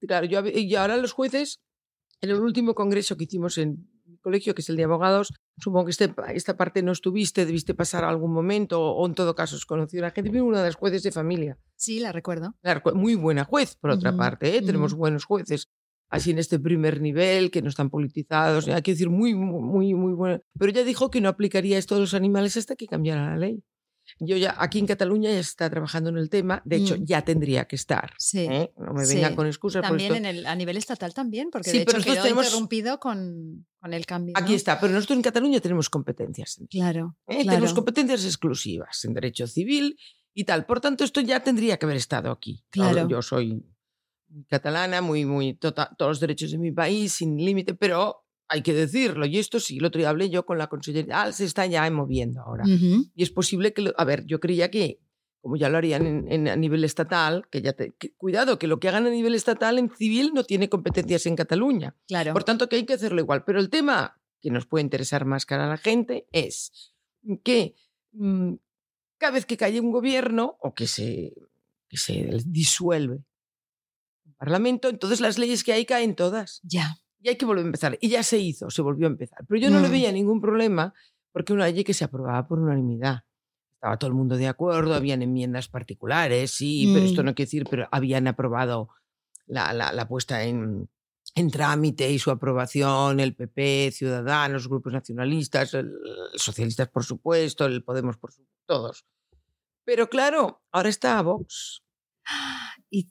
Claro, yo, y ahora los jueces, en el último congreso que hicimos en colegio, que es el de abogados, supongo que este, esta parte no estuviste, debiste pasar algún momento, o en todo caso has conocido a gente, vino una de las jueces de familia. Sí, la recuerdo. La, muy buena juez, por uh -huh. otra parte, ¿eh? uh -huh. tenemos buenos jueces así en este primer nivel, que no están politizados, hay que decir muy, muy, muy bueno. Pero ella dijo que no aplicaría esto a los animales hasta que cambiara la ley. Yo ya, aquí en Cataluña ya está trabajando en el tema, de hecho mm. ya tendría que estar. Sí. ¿eh? No me vengan sí. con excusas. También esto... en el, a nivel estatal también, porque sí, de pero hecho quedó tenemos... interrumpido con, con, el cambio. Aquí ¿no? está, pero nosotros en Cataluña tenemos competencias. Claro, ¿eh? claro. Tenemos competencias exclusivas en derecho civil y tal. Por tanto, esto ya tendría que haber estado aquí. Claro. Yo soy catalana, muy, muy, tota, todos los derechos de mi país, sin límite, pero hay que decirlo. Y esto sí, el otro día hablé yo con la consellera, ah, se está ya moviendo ahora. Uh -huh. Y es posible que, lo, a ver, yo creía que como ya lo harían en, a nivel estatal, que ya te, cuidado, que lo que hagan a nivel estatal en civil no tiene competencias en Cataluña. Claro. Por tanto, que hay que hacerlo igual. Pero el tema que nos puede interesar más cara a la gente es que mm, cada vez que cae un gobierno o que se, que se disuelve un parlamento, entonces las leyes que hay caen todas. Ya. Y hay que volver a empezar. Y ya se hizo, se volvió a empezar. Pero yo no le mm. veía ningún problema porque una ley que se aprobaba por unanimidad estaba todo el mundo de acuerdo, habían enmiendas particulares, sí, pero esto mm. no quiere decir, pero habían aprobado la, la, puesta en, en, trámite y su aprobación, el PP, Ciudadanos, grupos nacionalistas, el, socialistas, por supuesto, el Podemos, por supuesto, todos. Pero claro, ahora está Vox. [GASPS] Y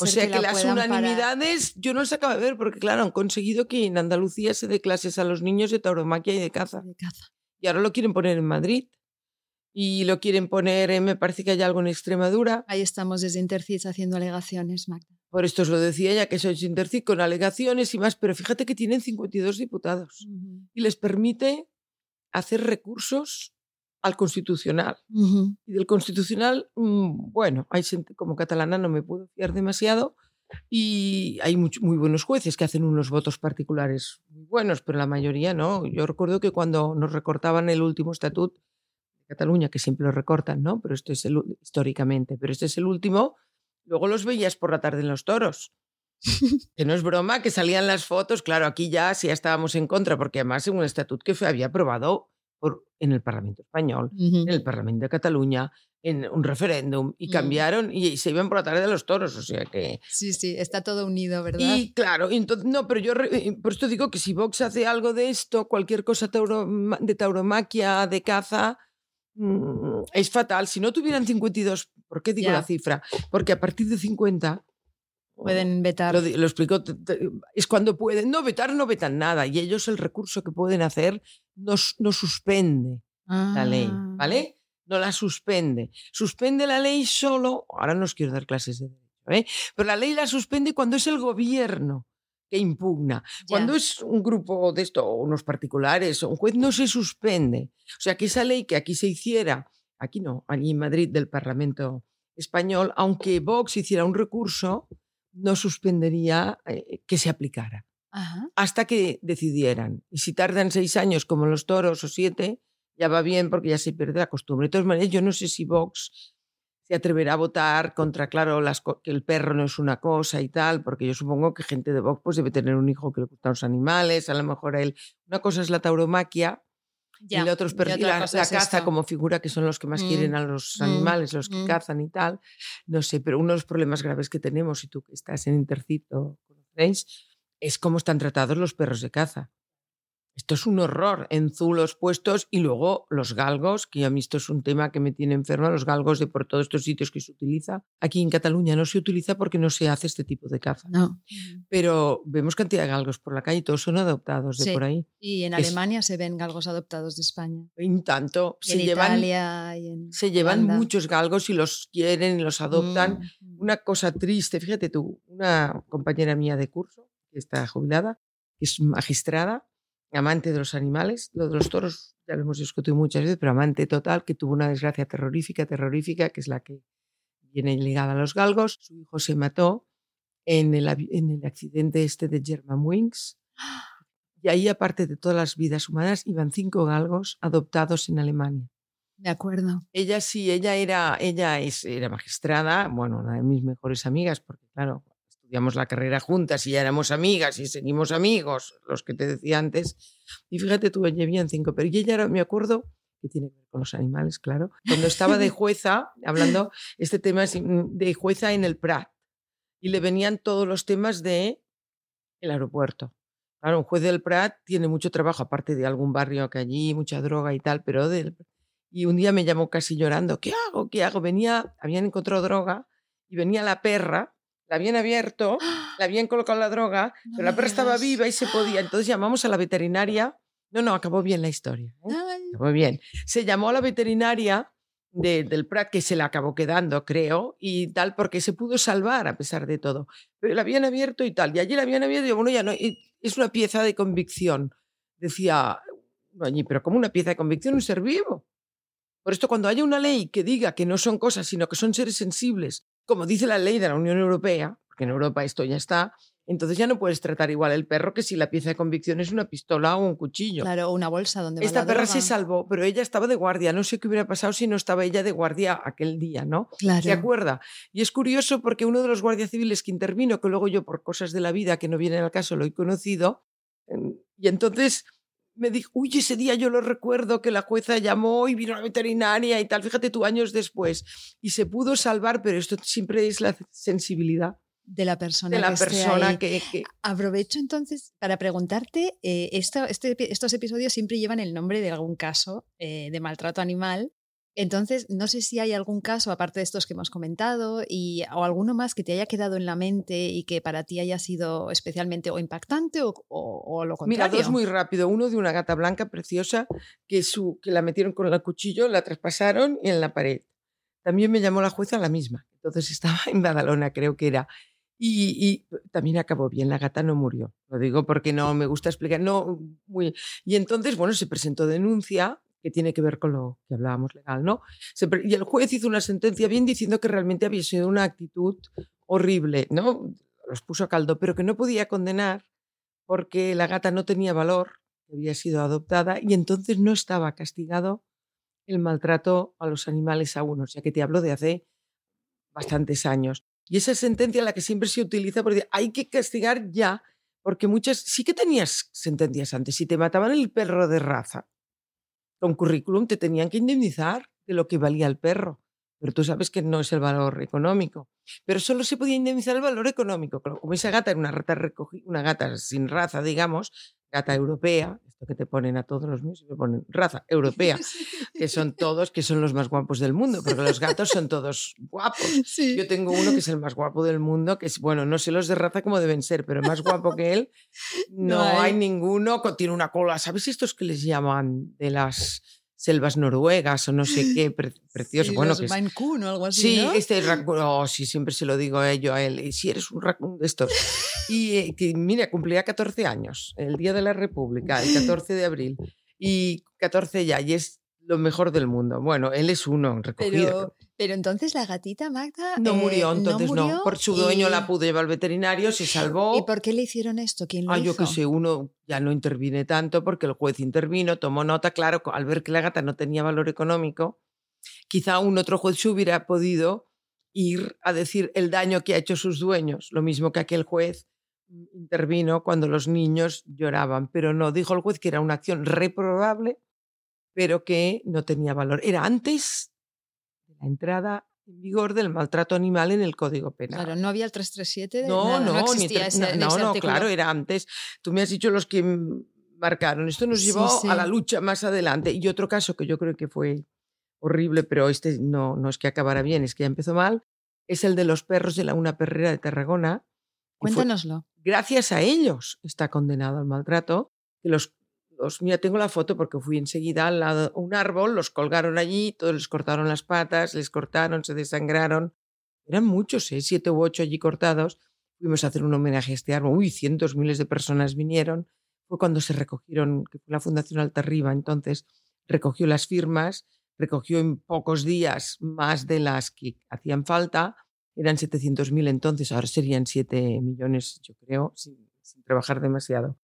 o sea que, las unanimidades yo no las acabo de ver porque, claro, han conseguido que en Andalucía se dé clases a los niños de tauromaquia y de caza. De caza. Y ahora lo quieren poner en Madrid y lo quieren poner, me parece que hay algo en Extremadura. Ahí estamos desde Intercid haciendo alegaciones, Magda. Por esto os lo decía ya que sois Intercid con alegaciones y más, pero fíjate que tienen 52 diputados y les permite hacer recursos al constitucional. Y del constitucional, mm, bueno, hay gente como catalana, no me puedo fiar demasiado. Y hay muy, muy buenos jueces que hacen unos votos particulares muy buenos, pero la mayoría no. Yo recuerdo que cuando nos recortaban el último estatuto, Cataluña, que siempre lo recortan, ¿no? Pero esto es el, históricamente, pero este es el último. Luego los veías por la tarde en los toros. [LAUGHS] que no es broma, que salían las fotos. Claro, aquí ya sí estábamos en contra, porque además en un estatuto que fue, había aprobado por, en el Parlamento Español, en el Parlamento de Cataluña, en un referéndum, y mm. cambiaron y, se iban por la tarde de los toros. O sea que. Sí, sí, está todo unido, ¿verdad? Y claro, entonces, no, pero yo por esto digo que si Vox hace algo de esto, cualquier cosa de tauromaquia, de caza Mm, es fatal. Si no tuvieran 52, ¿por qué digo la cifra? Porque a partir de 50 pueden vetar. Lo, explico, es cuando pueden. No, vetar no vetan nada. Y ellos el recurso que pueden hacer no, suspende la ley, ah. ¿vale? No la suspende. Suspende la ley solo. Ahora no os quiero dar clases de derecho, ¿eh? Pero la ley la suspende cuando es el gobierno que impugna. Cuando es un grupo de esto, o unos particulares, o un juez, no se suspende. O sea, que esa ley que aquí se hiciera, aquí no, allí en Madrid del Parlamento español, aunque Vox hiciera un recurso, no suspendería eh, que se aplicara. Hasta que decidieran. Y si tardan seis años como los toros o siete, ya va bien porque ya se pierde la costumbre. De todas maneras, yo no sé si Vox se atreverá a votar contra, claro, las, que el perro no es una cosa y tal, porque yo supongo que gente de Vox pues, debe tener un hijo que le gustan los animales, a lo mejor él. Una cosa es la tauromaquia y la otra, es la, caza como figura, que son los que más quieren mm, a los mm, animales, los que mm. cazan y tal. No sé, pero uno de los problemas graves que tenemos, y tú que estás en Intercito, conocéis, es cómo están tratados los perros de caza. Esto es un horror en zulos puestos y luego los galgos, que a mí esto es un tema que me tiene enferma, los galgos de por todos estos sitios que se utiliza. Aquí en Cataluña no se utiliza porque no se hace este tipo de caza. No. Pero vemos cantidad de galgos por la calle todos son adoptados de por ahí. Y en Alemania se ven galgos adoptados de España. En tanto, se en llevan, Italia y en se llevan muchos galgos y los quieren y los adoptan. Mm. Una cosa triste, fíjate tú, una compañera mía de curso, que está jubilada, que es magistrada, amante de los animales, lo de los toros ya lo hemos discutido muchas veces, pero amante total, que tuvo una desgracia terrorífica, terrorífica, que es la que viene ligada a los galgos. Su hijo se mató en el, en el accidente este de Germanwings. Y ahí, aparte de todas las vidas humanas, iban cinco galgos adoptados en Alemania. De acuerdo. Ella sí, ella era, ella es, era magistrada, bueno, una de mis mejores amigas, porque claro, estudiamos la carrera juntas y ya éramos amigas y seguimos amigos, los que te decía antes. Y fíjate tú, llevían cinco, pero ella era, me acuerdo, que tiene que ver con los animales, claro, cuando estaba de [LAUGHS] jueza, hablando, este tema mm, de jueza en el Prat, y le venían todos los temas de el aeropuerto. Claro, un juez del Prat tiene mucho trabajo, aparte de algún barrio que allí, mucha droga y tal, pero del... Y un día me llamó casi llorando, ¿qué hago? ¿Qué hago? Venía, habían encontrado droga y venía la perra la habían abierto, [GASPS] la habían colocado la droga, pero la perra estaba viva y se podía. Entonces llamamos a la veterinaria. No, no, acabó bien la historia. ¿eh? Acabó bien. Se llamó a la veterinaria del Prat, que se la acabó quedando, creo, y tal, porque se pudo salvar a pesar de todo. Pero la habían abierto y tal. Y allí la habían abierto y bueno, ya no. Es una pieza de convicción. Decía, allí, pero como una pieza de convicción un ser vivo. Por esto, cuando haya una ley que diga que no son cosas, sino que son seres sensibles, como dice la ley de la Unión Europea, porque en Europa esto ya está, entonces ya no puedes tratar igual el perro que si la pieza de convicción es una pistola o un cuchillo. Claro, o una bolsa donde va Esta la perra droga. se salvó, pero ella estaba de guardia. No sé qué hubiera pasado si no estaba ella de guardia aquel día, ¿no? Claro. ¿Se acuerda? Y es curioso porque uno de los guardias civiles que intervino, que luego yo por cosas de la vida que no vienen al caso lo he conocido, em, y entonces me dijo, uy, ese día yo lo recuerdo que la jueza llamó y vino la veterinaria y tal, fíjate tú años después, y se pudo salvar, pero esto siempre es la sensibilidad de la persona de la que persona que, que- Aprovecho entonces para preguntarte, eh, esto- este estos episodios siempre llevan el nombre de algún caso eh, de maltrato animal. Entonces, no sé si hay algún caso, aparte de estos que hemos comentado, y, o alguno más que te haya quedado en la mente y que para ti haya sido especialmente o impactante o, o- o lo Mira, contrario. dos muy rápido. Uno de una gata blanca preciosa que, su, que la metieron con el cuchillo, la traspasaron y en la pared. También me llamó la jueza la misma. Entonces [LAUGHS] estaba en Badalona, creo que era. Y, y también acabó bien, la gata no murió. Lo digo porque no me gusta explicar. No, muy... Y entonces, bueno, se presentó denuncia que tiene que ver con lo que hablábamos legal, ¿no? Y el juez hizo una sentencia bien diciendo que realmente había sido una actitud horrible, ¿no? Los puso a caldo, pero que no podía condenar porque la gata no tenía valor, había sido adoptada y entonces no estaba castigado el maltrato a los animales aún, o sea que te hablo de hace bastantes años. Y esa sentencia la que siempre se utiliza porque hay que castigar ya, porque muchas sí que tenías sentencias antes. Si te mataban el perro de raza con currículum, te tenían que indemnizar de lo que valía el perro. Pero tú sabes que no es el valor económico. Pero solo se podía indemnizar el valor económico. Como esa gata era una rata recogi- una gata sin raza, digamos, gata europea, esto que te ponen a todos los míos, me ponen raza europea, que son [LAUGHS] todos, que son los más guapos del mundo, porque los gatos son todos guapos. Sí. Yo tengo uno que es el más guapo del mundo, que es, bueno, no sé los de raza como deben ser, pero más guapo que él, no, No hay. hay ninguno. Tiene una cola, ¿sabes estos que les llaman de las selvas noruegas o no sé qué? [GASPS] Pre- precioso. Sí, bueno, que es- o algo así, Sí, ¿no? este [LAUGHS] raccoon, oh, sí, siempre se lo digo a ello, a él, y si eres un raccoon de estos. Y eh, que, mira, cumplía 14 años, el Día de la República, el [LAUGHS] 14 de abril, y 14 ya, y es lo mejor del mundo. Bueno, él es uno recogido. Pero, pero entonces la gatita Magda no eh, murió, entonces no. murió Por su dueño y- la pudo llevar al veterinario, se [GASPS] salvó. ¿Y por qué le hicieron esto? ¿Quién lo Ah, yo hizo? que sé, uno ya no interviene tanto porque el juez intervino, tomó nota, claro, al ver que la gata no tenía valor económico, quizá un otro juez se hubiera podido ir a decir el daño que ha hecho sus dueños, lo mismo que aquel juez intervino cuando los niños lloraban, pero no, dijo el juez que era una acción reprobable, pero que no tenía valor. Era antes la entrada en vigor del maltrato animal en el Código Penal. Claro, no había el 337. de No, nada, no, no existía ese, no, ese no, claro, era antes. Tú me has dicho los que marcaron. Esto nos llevó sí. a la lucha más adelante. Y otro caso que yo creo que fue horrible, pero este no, no es que acabara bien, es que ya empezó mal, es el de los perros de la una perrera de Tarragona. fue- Cuéntanoslo. gracias a ellos está condenado al maltrato. Que los, los, mira, tengo la foto porque fui enseguida al lado a un árbol, los colgaron allí, todos les cortaron las patas, les cortaron, se desangraron. Eran muchos, ¿eh? siete u ocho allí cortados. Fuimos a hacer un homenaje a este árbol. Uy, cientos, miles de personas vinieron. Fue cuando se recogieron, que fue la Fundación Altarriba, entonces recogió las firmas, recogió en pocos días más de las que hacían falta. Eran 700.000 entonces, ahora serían 7 millones, yo creo, sin trabajar demasiado.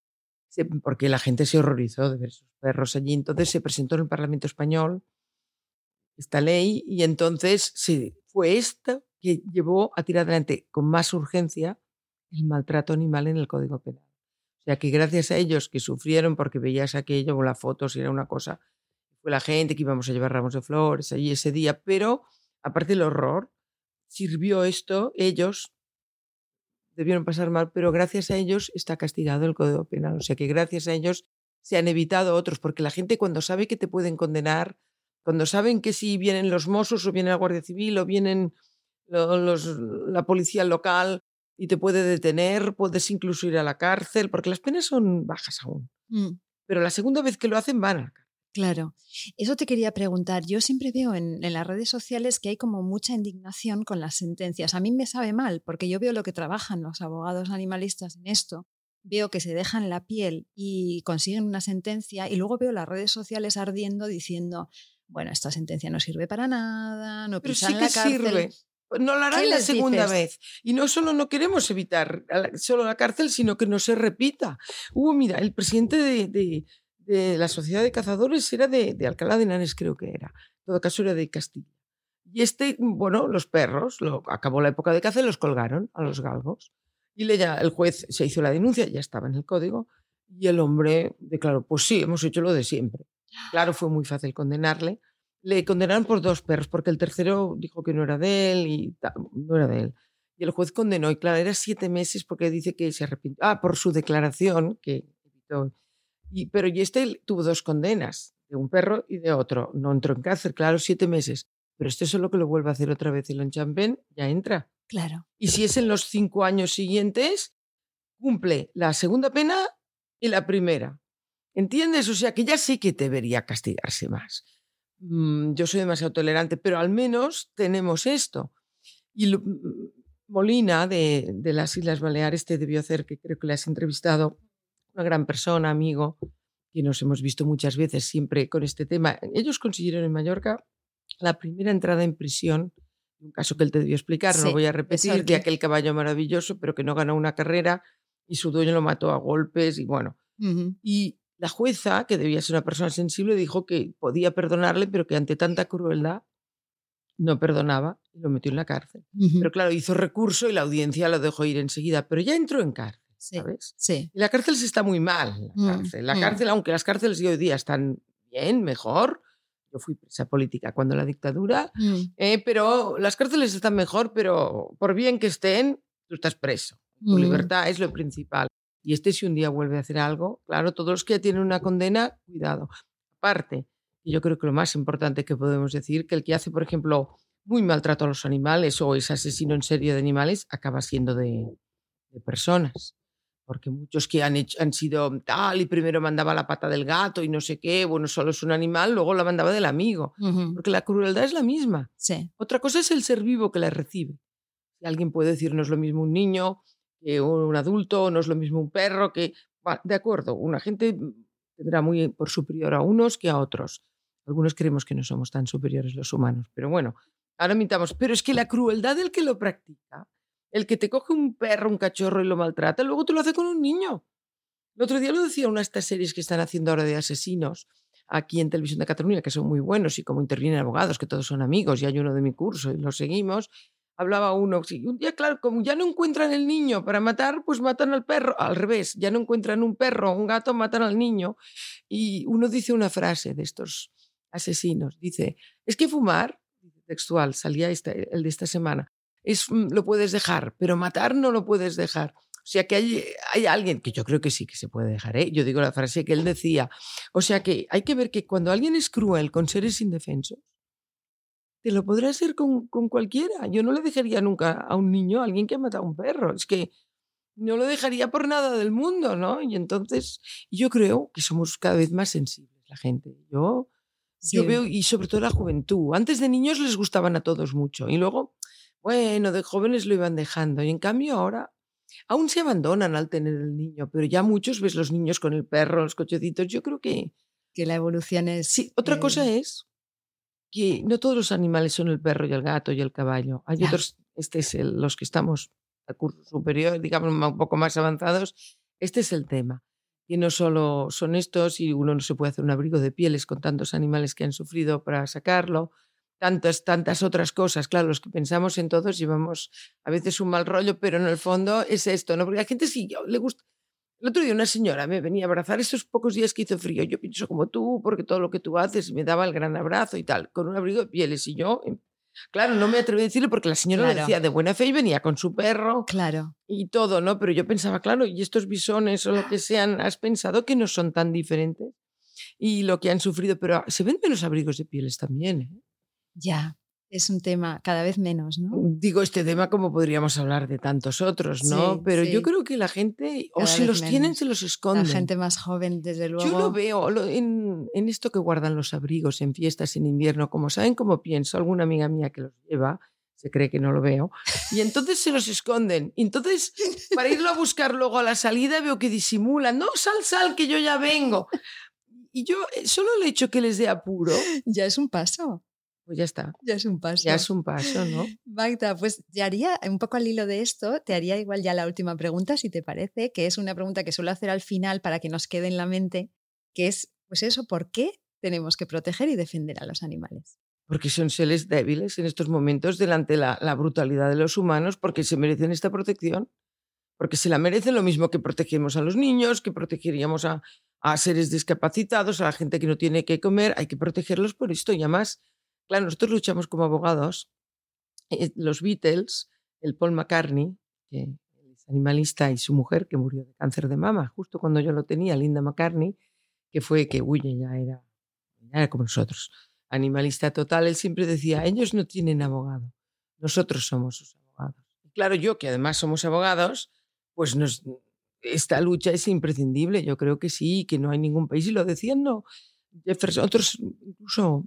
Porque la gente se horrorizó de ver esos perros allí. Entonces se presentó en el Parlamento Español esta ley y entonces sí, fue esta que llevó a tirar adelante con más urgencia el maltrato animal en el Código Penal. O sea que gracias a ellos que sufrieron porque veías aquello o las fotos y era una cosa, fue la gente que íbamos a llevar ramos de flores allí ese día, pero aparte del horror, sirvió esto, ellos debieron pasar mal, pero gracias a ellos está castigado el Código Penal. O sea que gracias a ellos se han evitado otros, porque la gente cuando sabe que te pueden condenar, cuando saben que si vienen los Mossos o viene la Guardia Civil o vienen lo- los, la policía local y te puede detener, puedes incluso ir a la cárcel, porque las penas son bajas aún. Mm, Pero la segunda vez que lo hacen van a la cárcel. Claro. Eso te quería preguntar. Yo siempre veo en, en las redes sociales que hay como mucha indignación con las sentencias. A mí me sabe mal, porque yo veo lo que trabajan los abogados animalistas en esto. Veo que se dejan la piel y consiguen una sentencia y luego veo las redes sociales ardiendo diciendo, bueno, esta sentencia no sirve para nada, no Pero pisan sí la que cárcel. sirve. No lo harán ¿Qué la segunda dices? vez. Y no solo no queremos evitar la- solo la cárcel, sino que no se repita. Hubo, mira, el presidente de, de- de la Sociedad de Cazadores era de, Alcalá de Henares, creo que era. En todo caso, era de Castilla. Y este, bueno, los perros, acabó la época de caza y los colgaron a los galgos. Y le, ya- el juez se hizo la denuncia, ya estaba en el código, y el hombre declaró, pues sí, hemos hecho lo de siempre. Claro, fue muy fácil condenarle. Le condenaron por dos perros, porque el tercero dijo que no era de él y no era de él. Y el juez condenó, y claro, era siete meses porque dice que se arrepintió. Ah, por su declaración, que evitó. Y, pero y este tuvo dos condenas, de un perro y de otro. No entró en cárcel, claro, siete meses. Pero este solo que lo vuelve a hacer otra vez y lo enchampén, ya entra. Claro. Y si es en los cinco años siguientes, cumple la segunda pena y la primera. ¿Entiendes? O sea que ya sí que debería castigarse más. Mm, Yo soy demasiado tolerante, pero al menos tenemos esto. Y lo- mm, Molina de, de las Islas Baleares te debió hacer, que creo que le has entrevistado, una gran persona, amigo, que nos hemos visto muchas veces siempre con este tema. Ellos consiguieron en Mallorca la primera entrada en prisión, un caso que él te debió explicar, no lo voy a repetir, de aquel caballo maravilloso, pero que no ganó una carrera y su dueño lo mató a golpes y bueno. Y la jueza, que debía ser una persona sensible, dijo que podía perdonarle, pero que ante tanta crueldad no perdonaba y lo metió en la cárcel. Pero claro, hizo recurso y la audiencia lo dejó ir enseguida, pero ya entró en cárcel, Sí. ¿sabes? Sí. Y la cárcel se está muy mal. Mm, La cárcel, la mm. cárcel aunque las cárceles de hoy día están bien, mejor. Yo fui presa política cuando la dictadura, Mm. eh, pero las cárceles están mejor, pero por bien que estén, tú estás preso. Tu Mm. libertad es lo principal. Y este si un día vuelve a hacer algo, claro, todos los que ya tienen una condena, cuidado. Aparte, yo creo que lo más importante que podemos decir, que el que hace, por ejemplo, muy maltrato a los animales o es asesino en serie de animales, acaba siendo de, de personas. Porque muchos que han, hecho, han sido tal y primero mandaba la pata del gato y no sé qué, bueno, solo es un animal, luego la mandaba del amigo. Porque la crueldad es la misma. Sí. Otra cosa es el ser vivo que la recibe. Si alguien puede decir no es lo mismo un niño que un adulto, no es lo mismo un perro, que... Va, de acuerdo, una gente tendrá muy por superior a unos que a otros. Algunos creemos que no somos tan superiores los humanos, pero bueno, ahora mitamos. Pero es que la crueldad del que lo practica, el que te coge un perro, un cachorro y lo maltrata, luego te lo hace con un niño. El otro día lo decía una de estas series que están haciendo ahora de asesinos aquí en Televisión de Cataluña, que son muy buenos y como intervienen abogados, que todos son amigos, y hay uno de mi curso y lo seguimos, hablaba uno, sí, un día, claro, como ya no encuentran el niño para matar, pues matan al perro, al revés, ya no encuentran un perro un gato, matan al niño. Y uno dice una frase de estos asesinos, dice, es que fumar, textual, salía esta- el de esta semana, es, mm, lo puedes dejar, pero matar no lo puedes dejar. O sea que hay, hay alguien, que yo creo que sí que se puede dejar, ¿eh? yo digo la frase que él decía, o sea que hay que ver que cuando alguien es cruel con seres indefensos, te lo podrá hacer con, con cualquiera. Yo no le dejaría nunca a un niño, a alguien que ha matado a un perro. Es que no lo dejaría por nada del mundo, ¿no? Y entonces yo creo que somos cada vez más sensibles la gente. Yo, yo veo, y sobre todo la juventud. Antes de niños les gustaban a todos mucho y luego, bueno, de jóvenes lo iban dejando. Y en cambio ahora aún se abandonan al tener el niño, pero ya muchos ves los niños con el perro, los cochecitos. Yo creo que Que la evolución es. Sí, otra eh, cosa es que no todos los animales son el perro y el gato y el caballo. Hay otros, este es el- los que estamos a curso superior, digamos, un poco más avanzados. Este es el tema. Que no solo son estos y uno no se puede hacer un abrigo de pieles con tantos animales que han sufrido para sacarlo. Tantas, tantas otras cosas. Claro, los que pensamos en todos llevamos a veces un mal rollo, pero en el fondo es esto, ¿no? Porque hay gente sí le gusta. El otro día una señora me venía a abrazar estos pocos días que hizo frío. Yo pienso como tú, porque todo lo que tú haces me daba el gran abrazo y tal, con un abrigo de pieles. Y yo, em, claro, no me atreví a decirle porque la señora lo Claro. decía de buena fe y venía con su perro Claro. y todo, ¿no? Pero yo pensaba, claro, y estos bisones o lo que sean, has pensado que no son tan diferentes y lo que han sufrido, pero se ven menos abrigos de pieles también, ¿eh? Ya. Es un tema cada vez menos, ¿no? Digo este tema como podríamos hablar de tantos otros, ¿no? Sí, pero yo creo que la gente, o si los tienen, se los La esconden. gente más joven, desde luego. Yo lo veo lo- en, en esto que guardan los abrigos en fiestas en invierno, como saben cómo pienso, alguna amiga mía que los lleva, se cree que no lo veo, y entonces se los esconden. Y entonces, para irlo a buscar luego a la salida, veo que disimulan, no, sal, sal, que yo ya vengo. Y yo eh, solo el hecho que les dé apuro, Ya es un paso. Pues ya está. Ya es un paso. Ya es un paso, ¿no? [LAUGHS] Magda, pues te haría, un poco al hilo de esto, te haría igual ya la última pregunta, si te parece, que es una pregunta que suelo hacer al final para que nos quede en la mente, que es, pues eso, ¿por qué tenemos que proteger y defender a los animales? Porque son seres débiles en estos momentos delante de la, la brutalidad de los humanos, porque se merecen esta protección. Porque se la merecen lo mismo que protegemos a los niños, que protegeríamos a, a seres discapacitados, a la gente que no tiene que comer. Hay que protegerlos por esto. Y además, claro, nosotros luchamos como abogados. Eh, Los Beatles, el Paul McCartney, que es animalista, y su mujer, que murió de cáncer de mama, justo cuando yo lo tenía, Linda McCartney, que fue que, uy, ya era, era como nosotros, animalista total, él siempre decía, ellos no tienen abogado, nosotros somos sus abogados. Claro, yo que además somos abogados, pues esta lucha es imprescindible, yo creo que sí, que no hay ningún país, y lo decían, no, Jefferson, otros incluso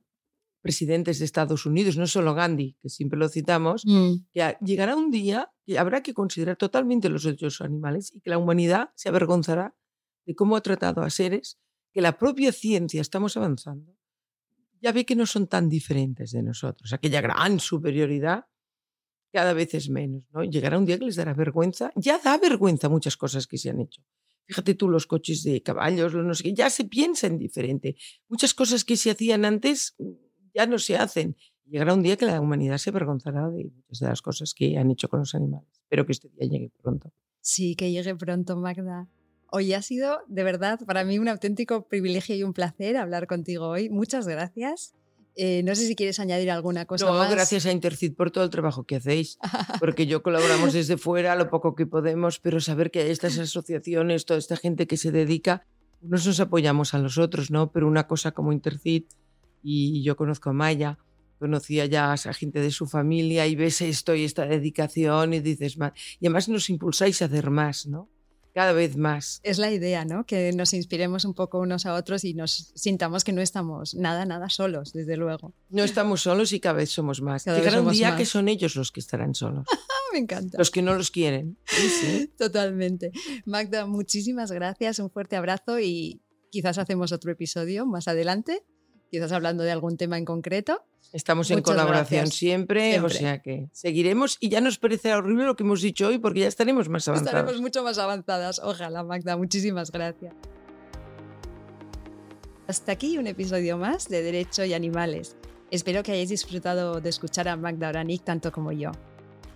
presidentes de Estados Unidos, no solo Gandhi, que siempre lo citamos, que a- llegará un día que habrá que considerar totalmente los derechos animales y que la humanidad se avergonzará de cómo ha tratado a seres que la propia ciencia estamos avanzando. Ya ve que no son tan diferentes de nosotros. Aquella gran superioridad cada vez es menos. ¿no? Llegará un día que les dará vergüenza. Ya da vergüenza muchas cosas que se han hecho. Fíjate tú los coches de caballos, los no sé qué, ya se piensan diferente. Muchas cosas que se hacían antes mm, ya no se hacen. Llegará un día que la humanidad se avergonzará de muchas de las cosas que han hecho con los animales. Espero que este día llegue pronto. Sí, que llegue pronto, Magda. Hoy ha sido, de verdad, para mí un auténtico privilegio y un placer hablar contigo hoy. Muchas gracias. Eh, no sé si quieres añadir alguna cosa No, más. gracias a Intercid por todo el trabajo que hacéis, [LAUGHS] porque yo colaboramos desde fuera lo poco que podemos, pero saber que hay estas asociaciones, toda esta gente que se dedica, unos nos apoyamos a los otros, ¿no? Pero una cosa como Intercid, y yo conozco a Maya, conocía ya a esa gente de su familia y ves esto y esta dedicación y dices más. Y además nos impulsáis a hacer más, ¿no? Cada vez más. Es la idea, ¿no? Que nos inspiremos un poco unos a otros y nos sintamos que no estamos nada, nada solos, desde luego. No estamos solos y cada vez somos más. Cada Llegará un día más. que son ellos los que estarán solos, [LAUGHS] Ah, me encanta. los que no los quieren. Sí, sí. Totalmente. Magda, muchísimas gracias, un fuerte abrazo y quizás hacemos otro episodio más adelante, quizás hablando de algún tema en concreto. Estamos en colaboración siempre, o sea que seguiremos y ya nos parecerá horrible lo que hemos dicho hoy porque ya estaremos más avanzados. Estaremos mucho más avanzadas. Ojalá, Magda. Muchísimas gracias. Hasta aquí un episodio más de Derecho y Animales. Espero que hayáis disfrutado de escuchar a Magda Oranik tanto como yo.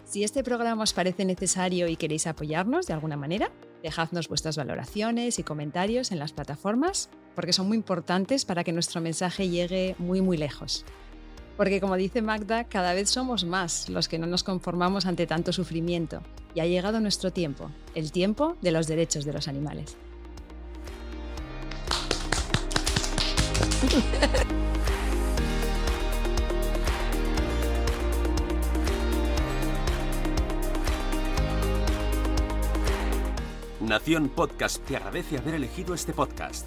Si este programa os parece necesario y queréis apoyarnos de alguna manera, dejadnos vuestras valoraciones y comentarios en las plataformas, porque son muy importantes para que nuestro mensaje llegue muy muy lejos. Porque como dice Magda, cada vez somos más los que no nos conformamos ante tanto sufrimiento y ha llegado nuestro tiempo, el tiempo de los derechos de los animales. Nación Podcast te agradece haber elegido este podcast.